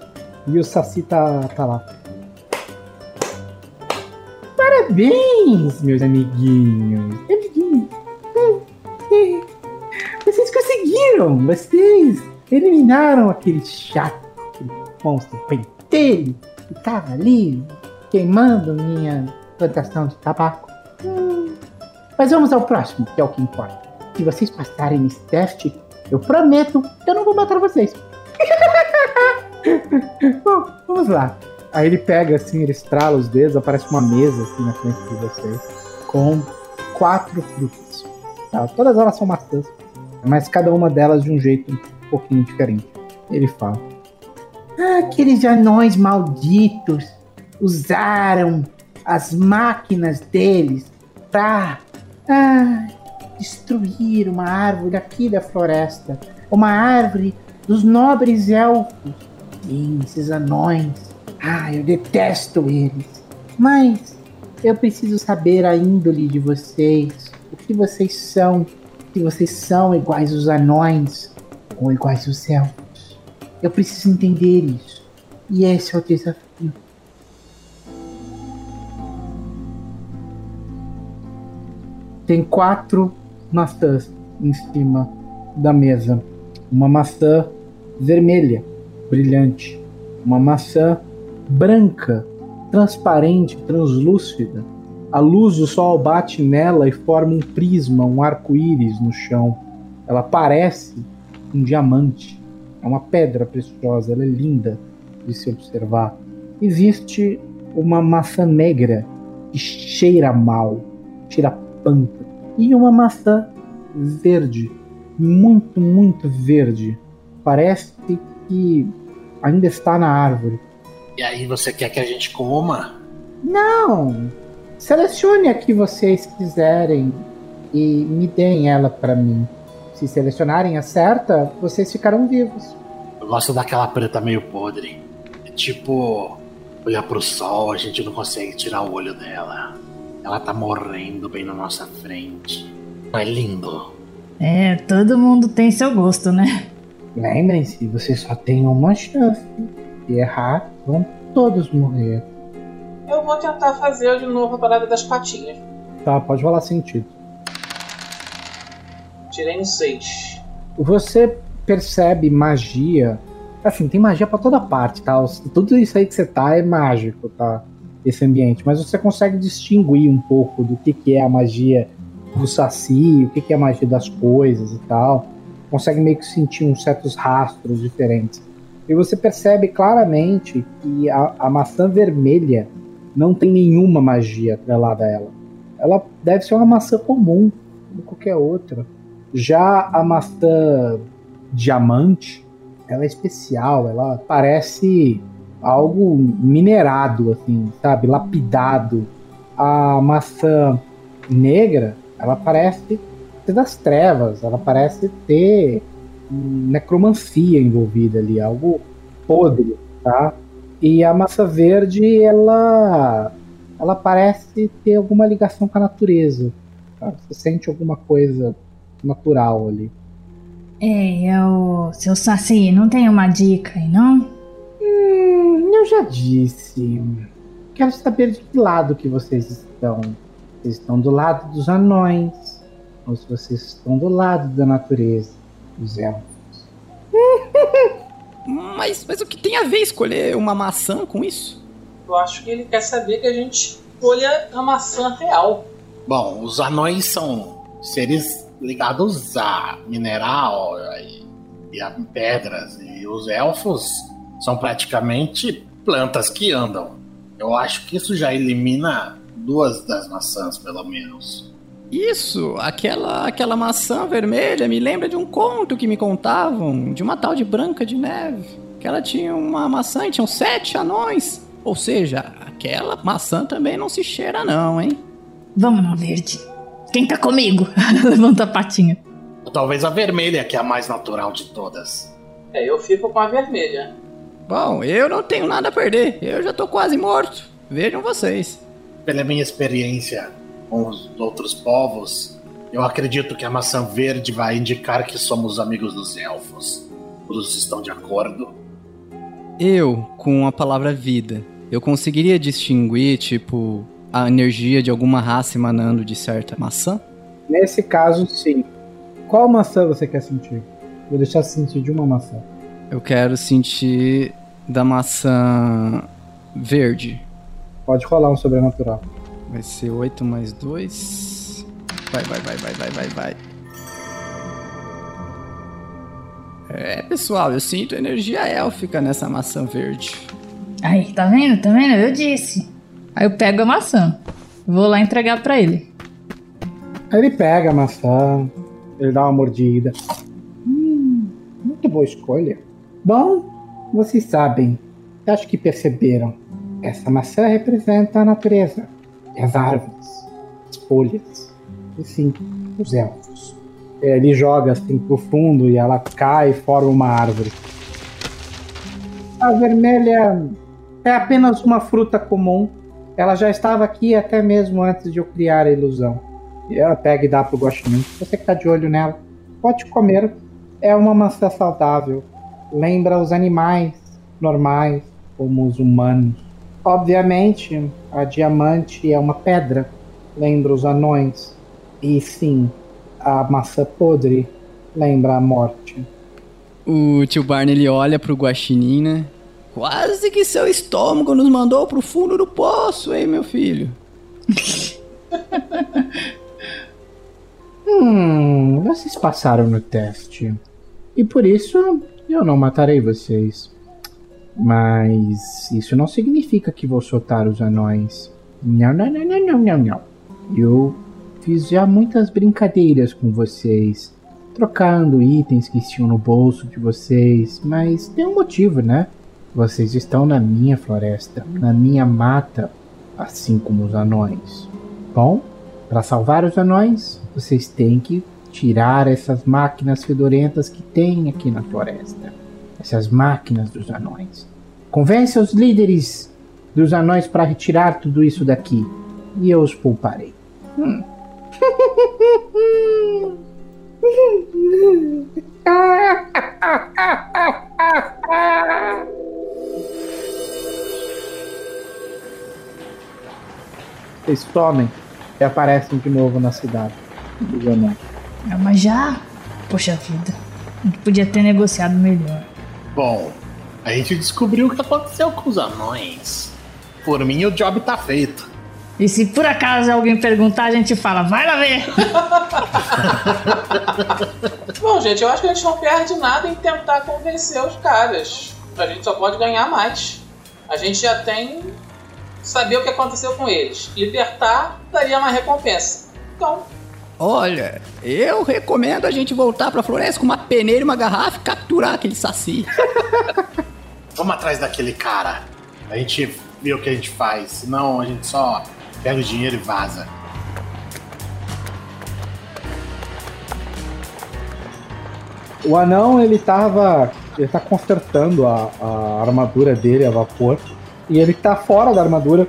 E o Saci tá, tá lá. Parabéns, meus amiguinhos. Amiguinhos. Conseguiram! Vocês eliminaram aquele chato, aquele monstro pentelho que tava ali queimando minha plantação de tabaco. Hum. Mas vamos ao próximo, que é o que importa. Se vocês passarem esse teste, eu prometo que eu não vou matar vocês. Bom, vamos lá. Aí ele pega assim, ele estrala os dedos, aparece uma mesa assim na frente de vocês, com quatro frutas. Tá? Todas elas são maçãs, mas cada uma delas de um jeito um pouquinho diferente. Ele fala: "Ah, Aqueles anões malditos usaram as máquinas deles para ah, destruir uma árvore aqui da floresta, uma árvore dos nobres elfos. Sim, esses anões. Ah, eu detesto eles. Mas eu preciso saber a índole de vocês, o que vocês são, se vocês são iguais aos anões ou iguais aos elfos. Eu preciso entender isso. E esse é o desafio. Tem quatro maçãs em cima da mesa. Uma maçã vermelha, brilhante. Uma maçã branca, transparente, translúcida. A luz do sol bate nela e forma um prisma, um arco-íris no chão. Ela parece um diamante. É uma pedra preciosa, ela é linda de se observar. Existe uma maçã negra que cheira mal, cheira panta. E uma maçã verde, muito, muito verde. Parece que ainda está na árvore. E aí você quer que a gente coma? Não! Selecione a que vocês quiserem e me deem ela para mim. Se selecionarem a certa, vocês ficarão vivos. Eu gosto daquela preta meio podre. É tipo olhar pro sol, a gente não consegue tirar o olho dela. Ela tá morrendo bem na nossa frente. É lindo. É, todo mundo tem seu gosto, né? Lembrem-se, vocês só têm uma chance. Se errar, vão todos morrer. Eu vou tentar fazer de novo a parada das patinhas. Tá, pode rolar sentido. Tirei um 6. Você percebe magia. Assim, tem magia pra toda parte, tá? Tudo isso aí que você tá é mágico, tá? Esse ambiente. Mas você consegue distinguir um pouco do que, que é a magia do saci, o que, que é a magia das coisas e tal. Consegue meio que sentir uns certos rastros diferentes. E você percebe claramente que a, a maçã vermelha não tem nenhuma magia atrelada a ela. Ela deve ser uma maçã comum, como qualquer outra. Já a maçã diamante, ela é especial, ela parece algo minerado, assim, sabe? Lapidado. A maçã negra, ela parece ser das trevas, ela parece ter necromancia envolvida ali, algo podre, tá? E a massa verde, ela ela parece ter alguma ligação com a natureza. Tá? Você sente alguma coisa natural ali. Ei, eu. Seu Saci, não tem uma dica aí, não? Hum, eu já disse. Quero saber de que lado que vocês estão. Vocês estão do lado dos anões. Ou se vocês estão do lado da natureza, dos elfos. Mas, mas o que tem a ver escolher uma maçã com isso? Eu acho que ele quer saber que a gente escolha a maçã real. Bom, os anões são seres ligados a mineral e, e a pedras. E os elfos são praticamente plantas que andam. Eu acho que isso já elimina duas das maçãs, pelo menos. Isso, aquela aquela maçã vermelha me lembra de um conto que me contavam de uma tal de Branca de Neve, que ela tinha uma maçã e tinham sete anões. Ou seja, aquela maçã também não se cheira não, hein? Vamos na verde. Quem tá comigo? Levanta a patinha. Talvez a vermelha, que é a mais natural de todas. É, eu fico com a vermelha. Bom, eu não tenho nada a perder. Eu já tô quase morto. Vejam vocês. Pela minha experiência com os outros povos, eu acredito que a maçã verde vai indicar que somos amigos dos elfos. Todos estão de acordo? Eu, com a palavra vida, eu conseguiria distinguir, tipo, a energia de alguma raça emanando de certa maçã? Nesse caso, sim. Qual maçã você quer sentir? Vou deixar sentir de uma maçã. Eu quero sentir da maçã verde. Pode rolar um sobrenatural. Vai ser 8 mais 2. Vai, vai, vai, vai, vai, vai, vai. É, pessoal, eu sinto energia élfica nessa maçã verde. Aí, tá vendo? Tá vendo? Eu disse. Aí eu pego a maçã. Vou lá entregar pra ele. Aí ele pega a maçã, ele dá uma mordida. Hum, muito boa escolha. Bom, vocês sabem, acho que perceberam. Essa maçã representa a natureza, as árvores, as folhas, e sim, os elfos. Ele joga assim pro fundo e ela cai e forma uma árvore. A vermelha é apenas uma fruta comum. Ela já estava aqui até mesmo antes de eu criar a ilusão. E ela pega e dá pro Guaxinim. Você que tá de olho nela, pode comer. É uma maçã saudável. Lembra os animais normais, como os humanos. Obviamente, a diamante é uma pedra. Lembra os anões. E sim, a maçã podre lembra a morte. O tio Barney ele olha pro Guaxinim, né? Quase que seu estômago nos mandou pro fundo do poço, hein, meu filho? Hum, vocês passaram no teste. E por isso eu não matarei vocês. Mas isso não significa que vou soltar os anões. Não, não, não, não, não, não, não. Eu fiz já muitas brincadeiras com vocês, trocando itens que tinham no bolso de vocês, mas tem um motivo, né? Vocês estão na minha floresta, na minha mata, assim como os anões. Bom, para salvar os anões, vocês têm que tirar essas máquinas fedorentas que tem aqui na floresta. Essas máquinas dos anões. Convence os líderes dos anões para retirar tudo isso daqui. E eu os pouparei. Hum. Vocês tomem e aparecem de novo na cidade. dos anões. Ah, mas já? Poxa vida. A gente podia ter negociado melhor. Bom, a gente descobriu o que aconteceu com os anões. Por mim, o job tá feito. E se por acaso alguém perguntar, a gente fala, vai lá ver. Bom, gente, eu acho que a gente não perde nada em tentar convencer os caras. A gente só pode ganhar mais. A gente já tem saber o que aconteceu com eles. Libertar daria uma recompensa. Então, Olha, eu recomendo a gente voltar pra floresta com uma peneira e uma garrafa e capturar aquele saci. Vamos atrás daquele cara. A gente vê o que a gente faz. Senão a gente só pega o dinheiro e vaza. O anão, ele tava. Ele tá consertando a, a armadura dele a vapor. E ele tá fora da armadura.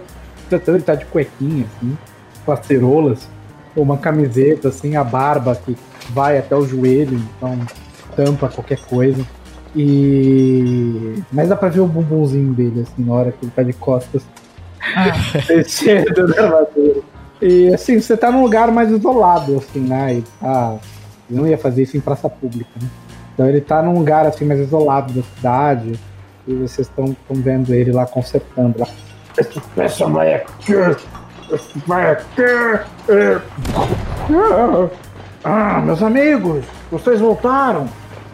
Tentando, ele tá de cuequinha, assim, com as cerolas. Uma camiseta, assim, a barba que vai até o joelho, então tampa qualquer coisa. E. Mas dá pra ver o bumbumzinho dele, assim, na hora que ele tá de costas. Descendo da armadura. E assim, você tá num lugar mais isolado, assim, né? E tá. Não ia fazer isso em praça pública, né? Então ele tá num lugar assim mais isolado da cidade. E vocês estão vendo ele lá consertando lá. Essa peça vai aqui! Vai aqui! é. Ah, meus amigos, vocês voltaram!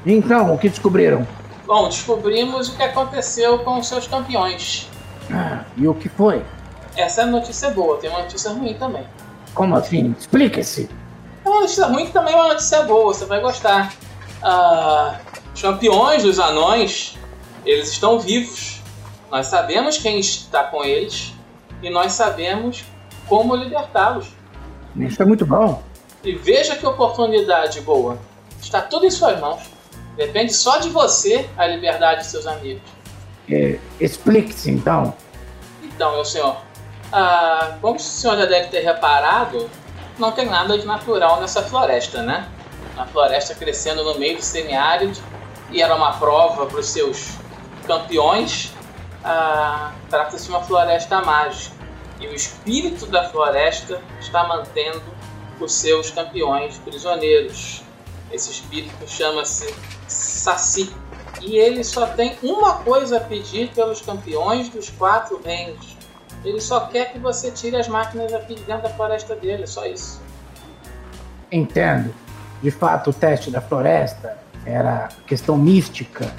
Então, o que descobriram? Bom, descobrimos o que aconteceu com os seus campeões. Ah, e o que foi? Essa é a notícia boa, tem uma notícia ruim também. Como assim? Explique-se! É uma notícia ruim que também é uma notícia boa, você vai gostar. Ah, os campeões dos anões, eles estão vivos. Nós sabemos quem está com eles e nós sabemos como libertá-los. Isso é muito bom. E veja que oportunidade boa. Está tudo em suas mãos. Depende só de você a liberdade de seus amigos. É, Explique-se então. Então, meu senhor, ah, como o senhor já deve ter reparado, não tem nada de natural nessa floresta, né? Uma floresta crescendo no meio do semiárido e era uma prova para os seus campeões. Ah, Trata-se de uma floresta mágica e o espírito da floresta está mantendo os seus campeões prisioneiros. Esse espírito chama-se Saci e ele só tem uma coisa a pedir pelos campeões dos quatro reinos. Ele só quer que você tire as máquinas aqui de dentro da floresta dele, é só isso. Entendo. De fato, o teste da floresta era questão mística,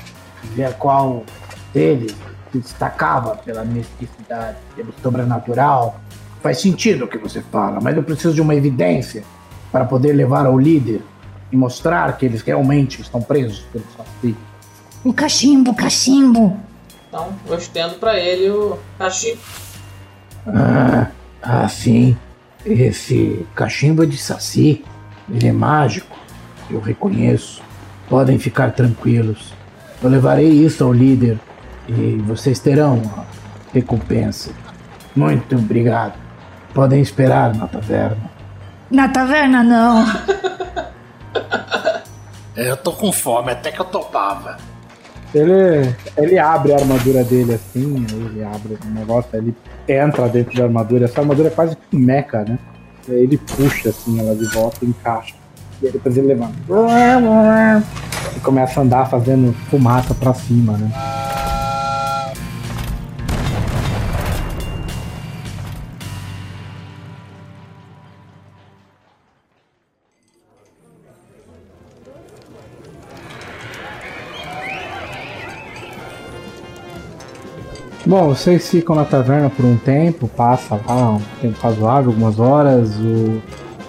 ver qual deles se destacava pela misticidade, pelo sobrenatural. Faz sentido o que você fala, mas eu preciso de uma evidência para poder levar ao líder e mostrar que eles realmente estão presos pelo Saci. O cachimbo, cachimbo. Então eu estendo para ele o cachimbo. Ah, ah, sim. Esse cachimbo é de Saci. Ele é mágico. Eu reconheço. Podem ficar tranquilos. Eu levarei isso ao líder e vocês terão a recompensa. Muito obrigado. Podem esperar na taverna. Na taverna, não. Eu tô com fome, até que eu topava. Ele, ele abre a armadura dele assim, aí ele abre o negócio, aí ele entra dentro da armadura. Essa armadura é quase que um mecha, né? Aí ele puxa assim ela de volta e encaixa. E aí depois ele levanta. E começa a andar fazendo fumaça pra cima, né? Bom, vocês ficam na taverna por um tempo, passa lá um tempo razoável, algumas horas, o,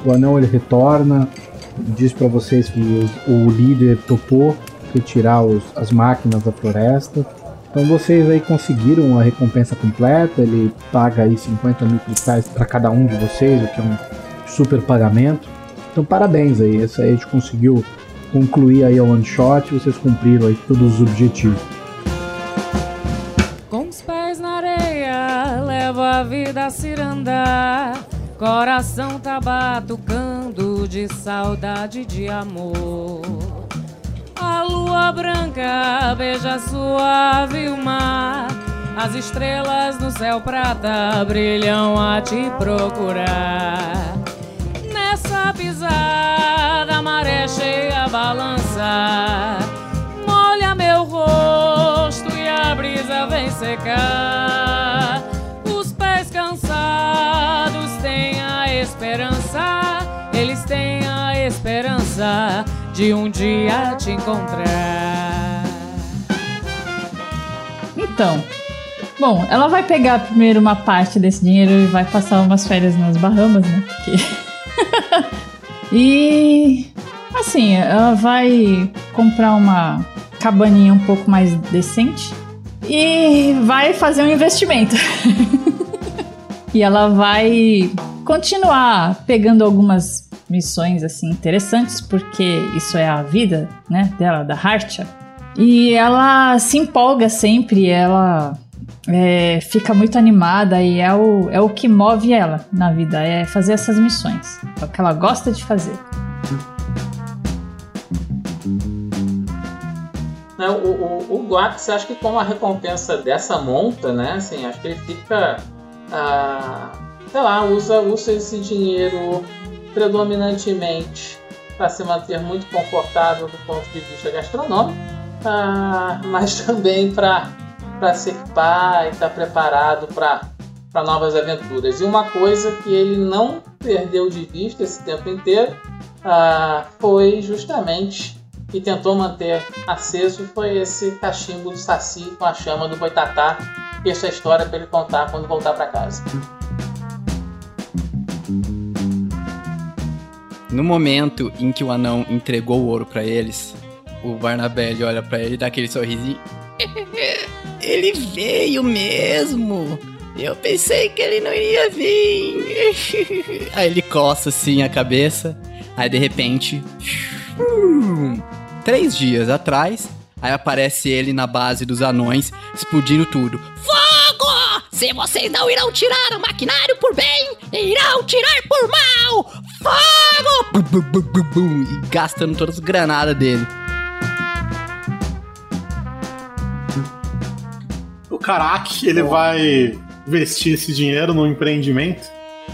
o anão ele retorna, diz pra vocês que o, o líder topou retirar os- as máquinas da floresta. Então vocês aí conseguiram a recompensa completa, ele paga aí 50 mil cristais para cada um de vocês, o que é um super pagamento. Então parabéns aí, essa aí a gente conseguiu concluir aí a one shot, vocês cumpriram aí todos os objetivos. Vida a cirandar. Coração tá batucando de saudade de amor. A lua branca beija suave o mar. As estrelas no céu prata brilham a te procurar. Nessa pisada, a maré cheia balança. Molha meu rosto e a brisa vem secar. Eles têm a esperança de um dia te encontrar. Então, bom, ela vai pegar primeiro uma parte desse dinheiro e vai passar umas férias nas Bahamas, né? Porque... e assim, ela vai comprar uma cabaninha um pouco mais decente e vai fazer um investimento. e ela vai continuar pegando algumas missões assim interessantes, porque isso é a vida, né, dela, da Hartia. E ela se empolga sempre, ela é, fica muito animada e é o, é o que move ela na vida, é fazer essas missões. É o que ela gosta de fazer. Né, o, o, o Guax, acho que como a recompensa dessa monta, né? Assim, acho que ele fica. Ah, sei lá, usa, usa esse dinheiro predominantemente para se manter muito confortável do ponto de vista gastronômico, mas também para equipar e estar tá preparado para novas aventuras. E uma coisa que ele não perdeu de vista esse tempo inteiro ah, foi justamente e tentou manter aceso foi esse cachimbo do Saci com a chama do Boitatá essa história para ele contar quando voltar para casa. No momento em que o anão entregou o ouro para eles, o Barnabé olha para ele e dá aquele sorrisinho. Ele veio mesmo. Eu pensei que ele não iria vir. Aí ele coça assim a cabeça. Aí de repente. Três dias atrás, aí aparece ele na base dos anões, explodindo tudo. Fogo! Se vocês não irão tirar o maquinário por bem, irão tirar por mal! Fogo! Bum, bum, bum, bum, bum, e gastando todas as granadas dele. O Karak, ele vai investir esse dinheiro no empreendimento.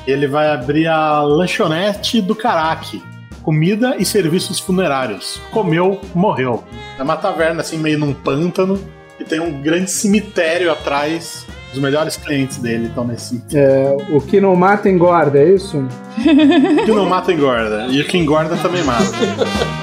Ele vai abrir a lanchonete do Karak. Comida e serviços funerários. Comeu, morreu. É uma taverna assim, meio num pântano. E tem um grande cemitério atrás. Os melhores clientes dele estão nesse É, o que não mata engorda, é isso? O que não mata engorda. E o que engorda também mata.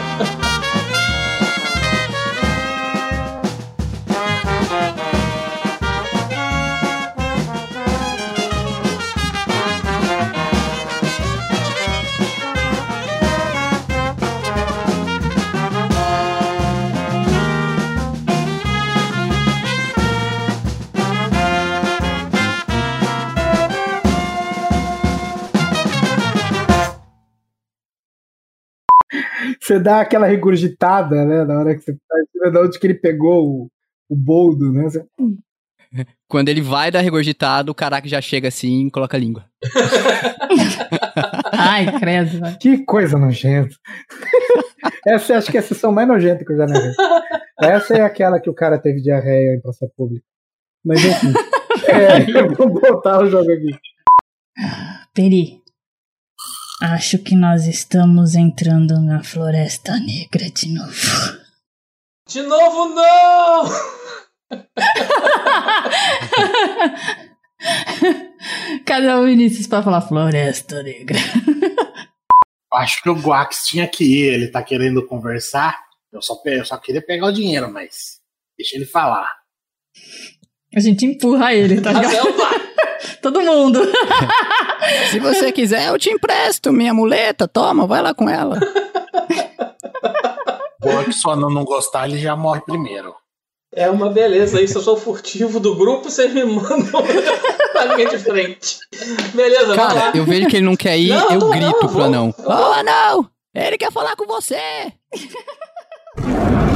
Você dá aquela regurgitada, né? Na hora que você tá de onde que ele pegou o, o boldo, né? Você- Quando ele vai dar regurgitado, o caraca já chega assim e coloca a língua. Ai, credo. vai. Que coisa nojenta. essa acho que é a sessão mais nojenta que eu já narrei. Essa é aquela que o cara teve diarreia em praça pública. Mas enfim. é, vamos voltar ao jogo aqui. Peri, acho que nós estamos entrando na Floresta Negra de novo. De novo, não! Cadê o Vinícius pra falar Floresta Negra? Acho que o Guax tinha que ir, ele tá querendo conversar. Eu só, eu só queria pegar o dinheiro, mas deixa ele falar. A gente empurra ele, tá ligado? Todo mundo. Se você quiser, eu te empresto minha muleta. Toma, vai lá com ela. Boa que só não, não gostar, ele já morre primeiro. É uma beleza isso. Eu sou furtivo do grupo, vocês me mandam pra linha de frente. Beleza, vamos Cara, lá. eu vejo que ele não quer ir, Não, eu tô- grito não, pro anão. Ô, não! Ele quer falar com você!